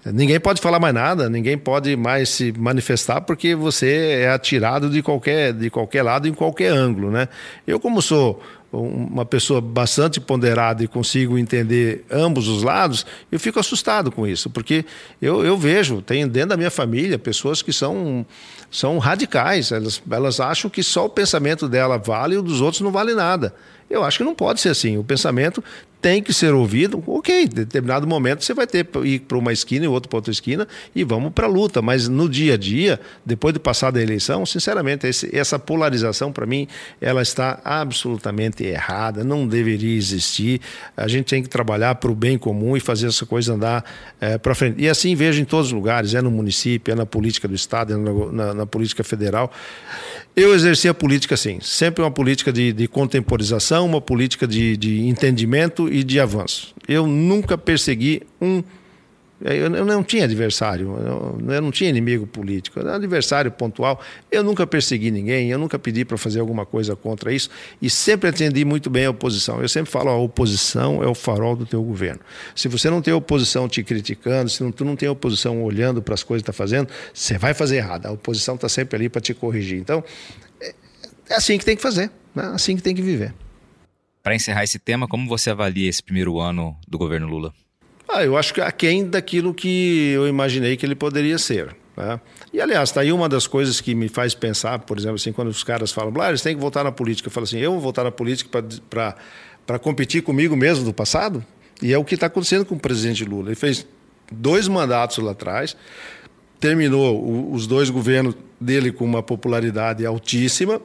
Ninguém pode falar mais nada, ninguém pode mais se manifestar porque você é atirado de qualquer, de qualquer lado, em qualquer ângulo. Né? Eu, como sou uma pessoa bastante ponderada e consigo entender ambos os lados, eu fico assustado com isso, porque eu, eu vejo, tem dentro da minha família pessoas que são, são radicais, elas, elas acham que só o pensamento dela vale e o dos outros não vale nada. Eu acho que não pode ser assim. O pensamento tem que ser ouvido. Ok, em determinado momento você vai ter que ir para uma esquina e outro para outra esquina e vamos para a luta. Mas no dia a dia, depois de passar da eleição, sinceramente, esse, essa polarização, para mim, ela está absolutamente errada, não deveria existir. A gente tem que trabalhar para o bem comum e fazer essa coisa andar é, para frente. E assim vejo em todos os lugares, é no município, é na política do Estado, é na, na, na política federal. Eu exerci a política assim, sempre uma política de, de contemporização, uma política de, de entendimento e de avanço. Eu nunca persegui um. Eu não tinha adversário, eu não tinha inimigo político, era adversário pontual. Eu nunca persegui ninguém, eu nunca pedi para fazer alguma coisa contra isso e sempre atendi muito bem a oposição. Eu sempre falo: a oposição é o farol do teu governo. Se você não tem oposição te criticando, se não, tu não tem oposição olhando para as coisas que está fazendo, você vai fazer errado. A oposição está sempre ali para te corrigir. Então, é, é assim que tem que fazer, é assim que tem que viver.
Para encerrar esse tema, como você avalia esse primeiro ano do governo Lula?
Ah, eu acho que aquém daquilo que eu imaginei que ele poderia ser. Né? E, aliás, está aí uma das coisas que me faz pensar, por exemplo, assim, quando os caras falam, ah, eles têm que voltar na política. Eu falo assim, eu vou voltar na política para competir comigo mesmo do passado? E é o que está acontecendo com o presidente Lula. Ele fez dois mandatos lá atrás, terminou os dois governos dele com uma popularidade altíssima,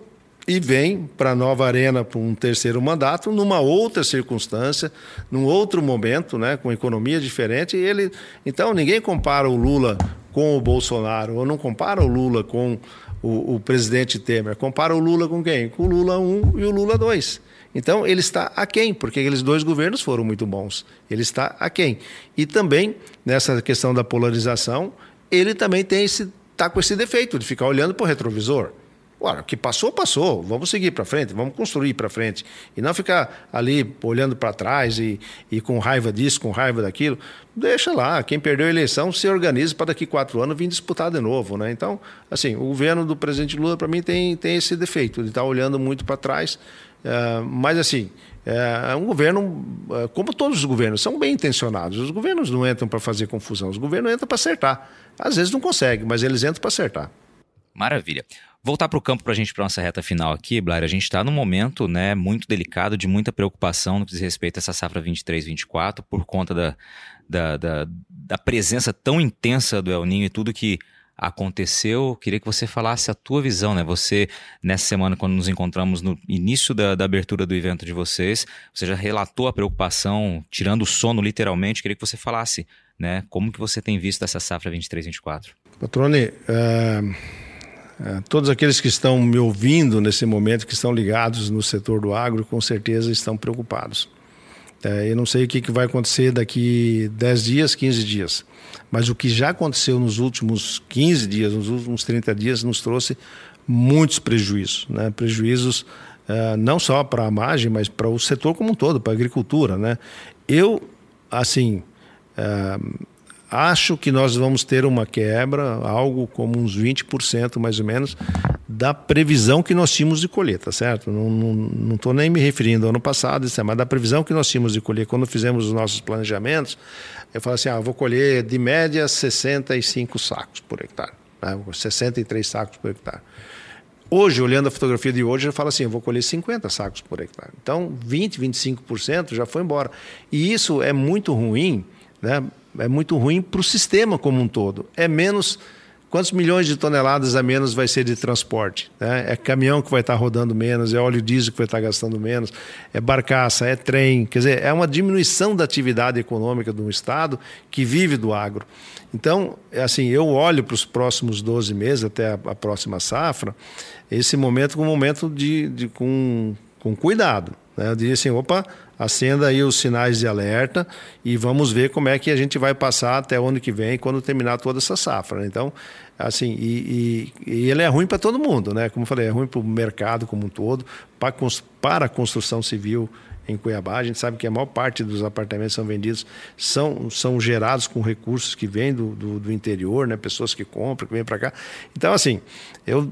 e vem para a nova arena para um terceiro mandato numa outra circunstância, num outro momento, né, com economia diferente. ele, então ninguém compara o Lula com o Bolsonaro, ou não compara o Lula com o, o presidente Temer, compara o Lula com quem? Com o Lula 1 e o Lula 2. Então ele está aquém, porque aqueles dois governos foram muito bons. Ele está aquém. E também nessa questão da polarização, ele também tem esse tá com esse defeito de ficar olhando para o retrovisor. Ora, o que passou, passou. Vamos seguir para frente, vamos construir para frente. E não ficar ali olhando para trás e, e com raiva disso, com raiva daquilo. Deixa lá. Quem perdeu a eleição se organiza para daqui quatro anos vir disputar de novo. Né? Então, assim, o governo do presidente Lula, para mim, tem, tem esse defeito. Ele está olhando muito para trás. Uh, mas, assim, é um governo, é, como todos os governos, são bem intencionados. Os governos não entram para fazer confusão, os governos entram para acertar. Às vezes não conseguem, mas eles entram para acertar.
Maravilha. Voltar para o campo para a gente para nossa reta final aqui, Blair. A gente está num momento né, muito delicado, de muita preocupação no que diz respeito a essa safra 23-24, por conta da, da, da, da, presença tão intensa do El Ninho e tudo que aconteceu. Queria que você falasse a tua visão, né? Você, nessa semana, quando nos encontramos no início da, da abertura do evento de vocês, você já relatou a preocupação, tirando o sono literalmente. Queria que você falasse, né? Como que você tem visto essa safra 23-24?
Patrone, é, todos aqueles que estão me ouvindo nesse momento, que estão ligados no setor do agro, com certeza estão preocupados. É, eu não sei o que, vai acontecer daqui 10 dias, 15 dias, mas o que já aconteceu nos últimos 15 dias, nos últimos 30 dias, nos trouxe muitos prejuízos. Né? Prejuízos uh, não só para a margem, mas para o setor como um todo, para a agricultura. Né? Eu, assim, acho que nós vamos ter uma quebra, algo como uns 20% mais ou menos, da previsão que nós tínhamos de colher, tá certo? Não estou nem me referindo ao ano passado, mas da previsão que nós tínhamos de colher quando fizemos os nossos planejamentos, eu falo assim, ah, vou colher de média 65 sacos por hectare, né? 63 sacos por hectare. Hoje, olhando a fotografia de hoje, eu falo assim, eu vou colher 50 sacos por hectare. Então, 20, 25% já foi embora. E isso é muito ruim, né? É muito ruim para o sistema como um todo. É menos. Quantos milhões de toneladas a menos vai ser de transporte? Né? É caminhão que vai estar rodando menos, é óleo diesel que vai estar gastando menos, é barcaça, é trem. Quer dizer, é uma diminuição da atividade econômica de um Estado que vive do agro. Então, é assim, eu olho para os próximos 12 meses, até a, a próxima safra, esse momento como um momento de, de com, com cuidado. Né? Eu diria assim, opa, acenda aí os sinais de alerta e vamos ver como é que a gente vai passar até o ano que vem, quando terminar toda essa safra. Né? Então, assim, e, e, e, ele é ruim para todo mundo, né? Como eu falei, é ruim para o mercado como um todo, para, para a construção civil em Cuiabá. A gente sabe que a maior parte dos apartamentos são vendidos, são, são gerados com recursos que vêm do, do, do interior, né? pessoas que compram, que vêm para cá. Então, assim, eu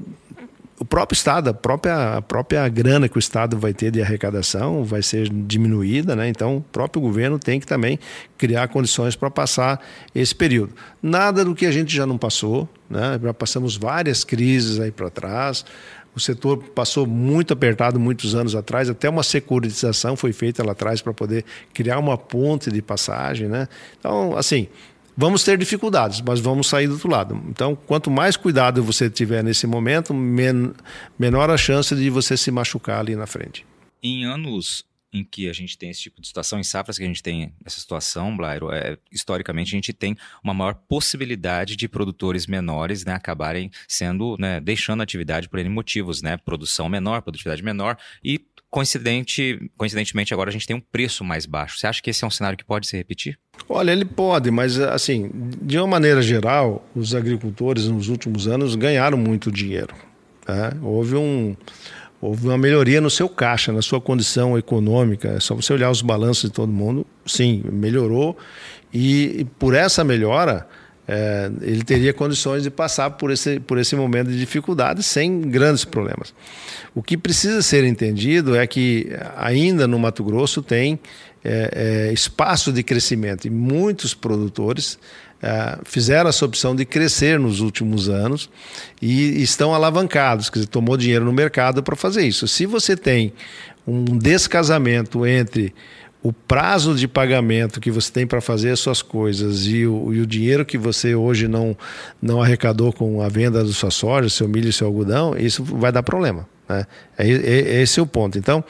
o próprio Estado, a própria, a própria grana que o Estado vai ter de arrecadação vai ser diminuída, né? então o próprio governo tem que também criar condições para passar esse período. Nada do que a gente já não passou, né? já passamos várias crises aí para trás, o setor passou muito apertado muitos anos atrás, até uma securitização foi feita lá atrás para poder criar uma ponte de passagem. Né? Então, assim, Vamos ter dificuldades, mas vamos sair do outro lado. Então, quanto mais cuidado você tiver nesse momento, men menor a chance de você se machucar ali na frente.
Em anos em que a gente tem esse tipo de situação, em safras que a gente tem essa situação, Blairo, é, historicamente a gente tem uma maior possibilidade de produtores menores né, acabarem sendo, né, deixando a atividade por N motivos, né? Produção menor, produtividade menor e coincidente, coincidentemente agora a gente tem um preço mais baixo. Você acha que esse é um cenário que pode se repetir?
Olha, ele pode, mas assim, de uma maneira geral, os agricultores nos últimos anos ganharam muito dinheiro. Né? Houve um houve uma melhoria no seu caixa, na sua condição econômica. É só você olhar os balanços de todo mundo, sim, melhorou. E, e por essa melhora, é, ele teria condições de passar por esse, por esse momento de dificuldade sem grandes problemas. O que precisa ser entendido é que ainda no Mato Grosso tem é, é, espaço de crescimento e muitos produtores é, fizeram essa opção de crescer nos últimos anos e estão alavancados, quer dizer, tomou dinheiro no mercado para fazer isso. Se você tem um descasamento entre o prazo de pagamento que você tem para fazer as suas coisas e o, e o, dinheiro que você hoje não, não arrecadou com a venda da sua soja, seu milho e seu algodão, isso vai dar problema. Né? É, é, esse é o ponto. Então,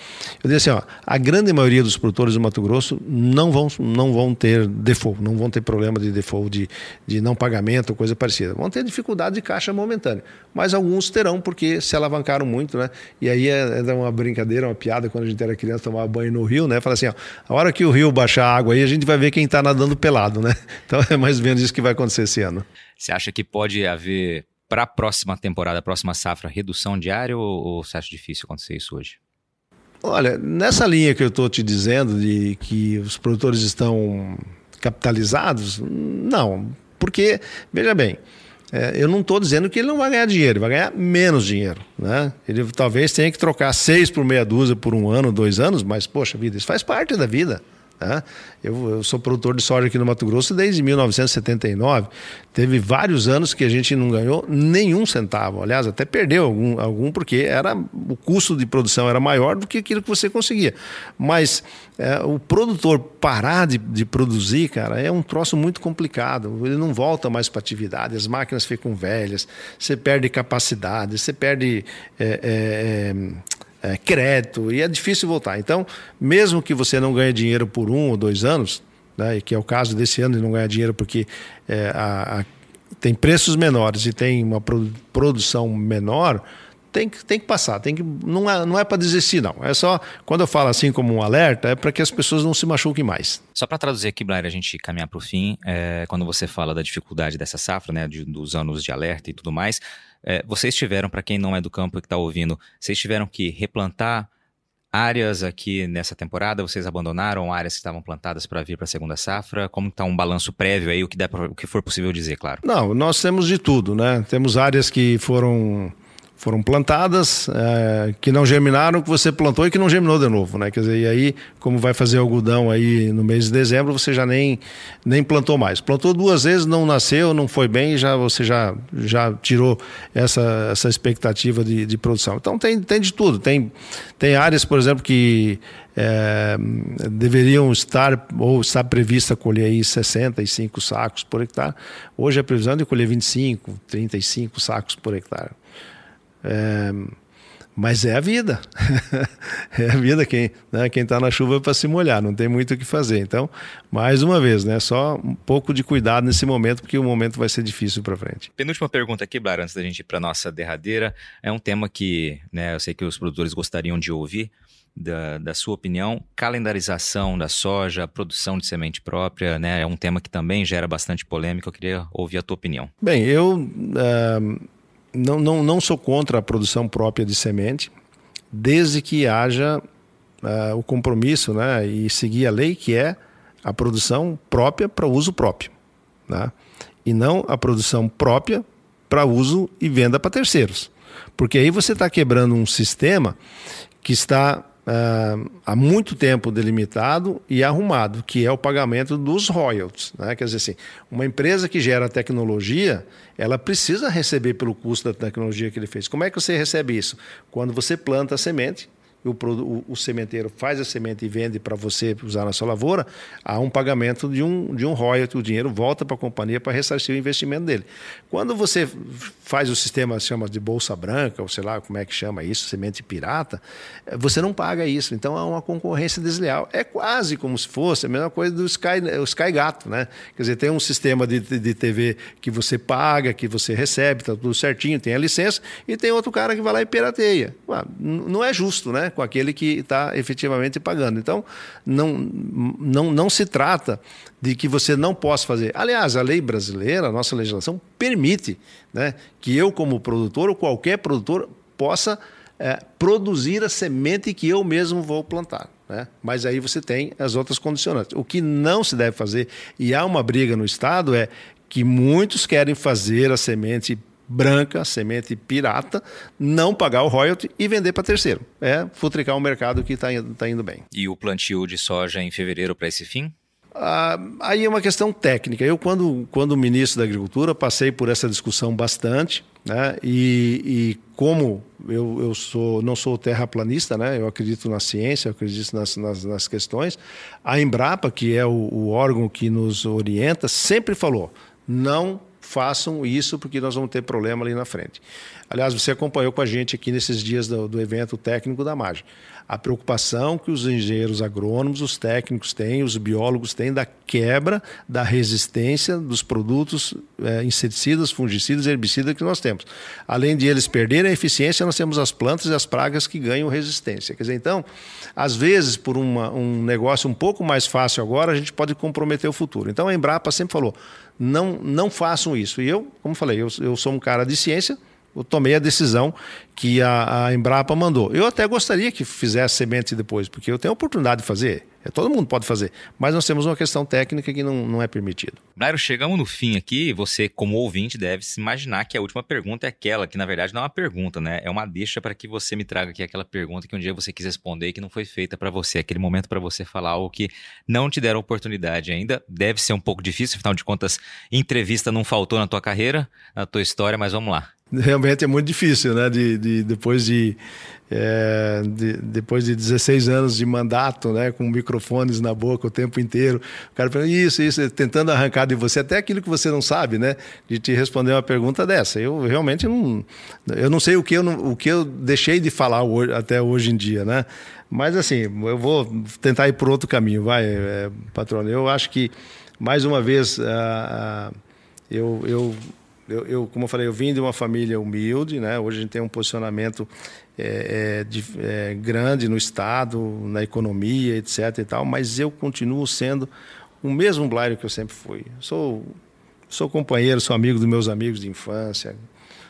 eu disse assim: ó, a grande maioria dos produtores do Mato Grosso não vão, não vão ter default, não vão ter problema de default, de, de não pagamento coisa parecida. Vão ter dificuldade de caixa momentânea. Mas alguns terão, porque se alavancaram muito. Né? E aí é, é uma brincadeira, uma piada, quando a gente era criança, tomava banho no rio, né? Fala assim: ó, a hora que o rio baixar a água aí, a gente vai ver quem está nadando pelado. Né? Então é mais ou menos isso que vai acontecer esse ano.
Você acha que pode haver para a próxima temporada, a próxima safra, redução diária ou, ou você acha difícil acontecer isso hoje?
Olha, nessa linha que eu estou te dizendo, de que os produtores estão capitalizados, não. Porque, veja bem, é, eu não estou dizendo que ele não vai ganhar dinheiro, ele vai ganhar menos dinheiro. Né? Ele talvez tenha que trocar seis por meia dúzia por um ano, dois anos, mas, poxa vida, isso faz parte da vida. Eu, eu, sou produtor de soja aqui no Mato Grosso desde 1979. Teve vários anos que a gente não ganhou nenhum centavo. Aliás, até perdeu algum, algum porque era, o custo de produção era maior do que aquilo que você conseguia. Mas é, o produtor parar de, de, produzir, cara, é um troço muito complicado. Ele não volta mais para atividade, as máquinas ficam velhas, você perde capacidade, você perde. É, é, é, crédito e é difícil voltar. Então, mesmo que você não ganhe dinheiro por um ou dois anos, né, que é o caso desse ano, e não ganhar dinheiro porque é, a, a, tem preços menores e tem uma produção menor, tem que, tem que passar, tem que, não é, não é para desistir, não. É só, quando eu falo assim como um alerta, é para que as pessoas não se machuquem mais.
Só para traduzir aqui, Blair, a gente caminhar para o fim, é, quando você fala da dificuldade dessa safra, né, de, dos anos de alerta e tudo mais, é, vocês tiveram, para quem não é do campo e que está ouvindo, vocês tiveram que replantar áreas aqui nessa temporada? Vocês abandonaram áreas que estavam plantadas para vir para a segunda safra? Como está um balanço prévio aí, o que, der pra, o que for possível dizer, claro?
Não, nós temos de tudo, né? Temos áreas que foram foram plantadas, é, que não germinaram, que você plantou e que não germinou de novo, né? Quer dizer, e aí, como vai fazer algodão aí no mês de dezembro, você já nem, nem plantou mais. Plantou duas vezes, não nasceu, não foi bem, já você já, já tirou essa, essa expectativa de, de produção. Então tem, tem de tudo. Tem, tem áreas, por exemplo, que é, deveriam estar ou está prevista colher aí 65 sacos por hectare. Hoje a previsão é de colher 25, 35 sacos por hectare. É, mas é a vida. é a vida. Quem né, está na chuva é para se molhar, não tem muito o que fazer. Então, mais uma vez, né, só um pouco de cuidado nesse momento, porque o momento vai ser difícil para frente.
Penúltima pergunta aqui, Blara, antes da gente ir para nossa derradeira. É um tema que né, eu sei que os produtores gostariam de ouvir. Da, da, sua opinião, calendarização da soja, produção de semente própria, né? É um tema que também gera bastante polêmica. Eu queria ouvir a tua opinião.
Bem, eu uh, não, não, não sou contra a produção própria de semente, desde que haja uh, o compromisso né, e seguir a lei, que é a produção própria para uso próprio. Né? E não a produção própria para uso e venda para terceiros. Porque aí você está quebrando um sistema que está uh, há muito tempo delimitado e arrumado, que é o pagamento dos royalties. Né? Quer dizer assim, uma empresa que gera tecnologia, ela precisa receber pelo custo da tecnologia que ele fez. Como é que você recebe isso? Quando você planta a semente, o, o, o sementeiro faz a semente e vende para você usar na sua lavoura, há um pagamento de um, de um royalty, o dinheiro volta para a companhia para ressarcir o investimento dele. Quando você faz o sistema chama de bolsa branca, ou sei lá como é que chama isso, semente pirata, eh, você não paga isso. Então há uma concorrência desleal. É quase como se fosse a mesma coisa do Sky, o Sky Gato, né? Quer dizer, tem um sistema de, de TV que você paga, que você recebe, está tudo certinho, tem a licença, e tem outro cara que vai lá e pirateia. Não é justo, né? com aquele que está efetivamente pagando. Então, não, não, não se trata de que você não possa fazer. Aliás, a lei brasileira, a nossa legislação, permite né, que eu, como produtor, ou qualquer produtor, possa é, produzir a semente que eu mesmo vou plantar. Né? Mas aí você tem as outras condicionantes. O que não se deve fazer, e há uma briga no Estado, é que muitos querem fazer a semente branca, semente pirata, não pagar o royalty e vender para terceiro. É futricar um mercado que está tá indo bem.
E o plantio de soja em fevereiro para esse fim?
Ah, aí é uma questão técnica. Eu, quando, quando ministro da Agricultura, passei por essa discussão bastante, né? e, e como eu, eu sou, não sou terraplanista, né? eu acredito na ciência, eu acredito nas, nas, nas questões, a Embrapa, que é o, o órgão que nos orienta, sempre falou, não façam isso porque nós vamos ter problema ali na frente. Aliás, você acompanhou com a gente aqui nesses dias do, do evento técnico da MAGE. A preocupação que os engenheiros agrônomos, os técnicos têm, os biólogos têm da quebra da resistência dos produtos é, inseticidas, fungicidas herbicidas que nós temos. Além de eles perderem a eficiência, nós temos as plantas e as pragas que ganham resistência. Quer dizer, então, às vezes, por uma, um negócio um pouco mais fácil agora, a gente pode comprometer o futuro. Então, a Embrapa sempre falou: não, não façam isso. E eu, como falei, eu, eu sou um cara de ciência, eu tomei a decisão que a, a, Embrapa mandou. Eu até gostaria que fizesse semente depois, porque eu tenho a oportunidade de fazer. É, todo mundo pode fazer, mas nós temos uma questão técnica que não, não é permitido.
Nairo, chegamos no fim aqui. Você, como ouvinte, deve se imaginar que a última pergunta é aquela, que na verdade não é uma pergunta, né? É uma deixa para que você me traga aqui aquela pergunta que um dia você quis responder e que não foi feita para você. Aquele momento para você falar algo que não te deram oportunidade ainda. Deve ser um pouco difícil, afinal de contas, entrevista não faltou na tua carreira, na tua história, mas vamos lá
realmente é muito difícil, né? De, de depois de, é, de, depois de 16 anos de mandato, né? Com microfones na boca o tempo inteiro, o cara pergunta isso, isso, tentando arrancar de você até aquilo que você não sabe, né? De te responder uma pergunta dessa. Eu realmente não, eu não sei o que eu, o que eu deixei de falar hoje, até hoje em dia, né? Mas assim, eu vou tentar ir por outro caminho, vai, é, patrão. Eu acho que mais uma vez, eu, eu eu, eu, como eu falei, eu vim de uma família humilde, né? Hoje a gente tem um posicionamento é, é, de, é, grande no Estado, na economia, etc. e tal, mas eu continuo sendo o mesmo Blairo que eu sempre fui. Sou, sou companheiro, sou amigo dos meus amigos de infância,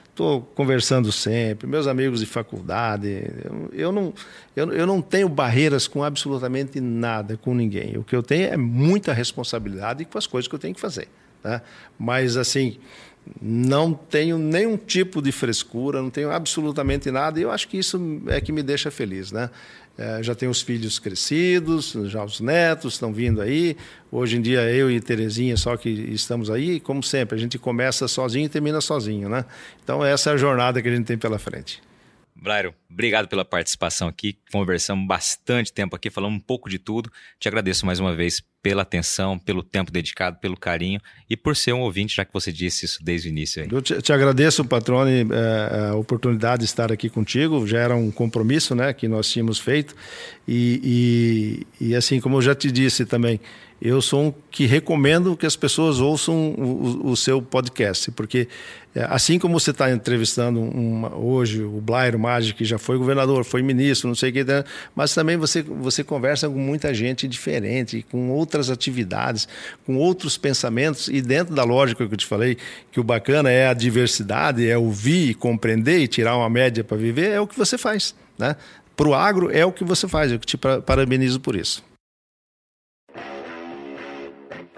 estou conversando sempre, meus amigos de faculdade. Eu, eu, não, eu, eu não tenho barreiras com absolutamente nada, com ninguém. O que eu tenho é muita responsabilidade com as coisas que eu tenho que fazer. Né? Mas, assim, não tenho nenhum tipo de frescura, não tenho absolutamente nada, e eu acho que isso é que me deixa feliz, né? É, já tenho os filhos crescidos, já os netos estão vindo aí. Hoje em dia eu e Terezinha só que estamos aí, como sempre, a gente começa sozinho e termina sozinho, né? Então essa é a jornada que a gente tem pela frente.
Blairo, obrigado pela participação aqui. Conversamos bastante tempo aqui, falamos um pouco de tudo. Te agradeço mais uma vez pela atenção, pelo tempo dedicado, pelo carinho e por ser um ouvinte, já que você disse isso desde o início. Aí.
Eu te, te agradeço, Patrone, é, a oportunidade de estar aqui contigo. Já era um compromisso né, que nós tínhamos feito. E, e, e assim, como eu já te disse também, eu sou um que recomendo que as pessoas ouçam o, o seu podcast, porque é, assim como você está entrevistando uma, hoje o Blair Maggi, que já foi governador, foi ministro, não sei o que, né, mas também você, você conversa com muita gente diferente, com outras atividades, com outros pensamentos, e dentro da lógica que eu te falei, que o bacana é a diversidade, é ouvir, compreender e tirar uma média para viver, é o que você faz. Né? Para o agro, é o que você faz, eu te parabenizo por isso.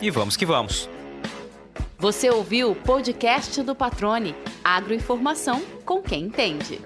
e vamos que vamos.
Você ouviu o podcast do Patrone, agroinformação com quem entende.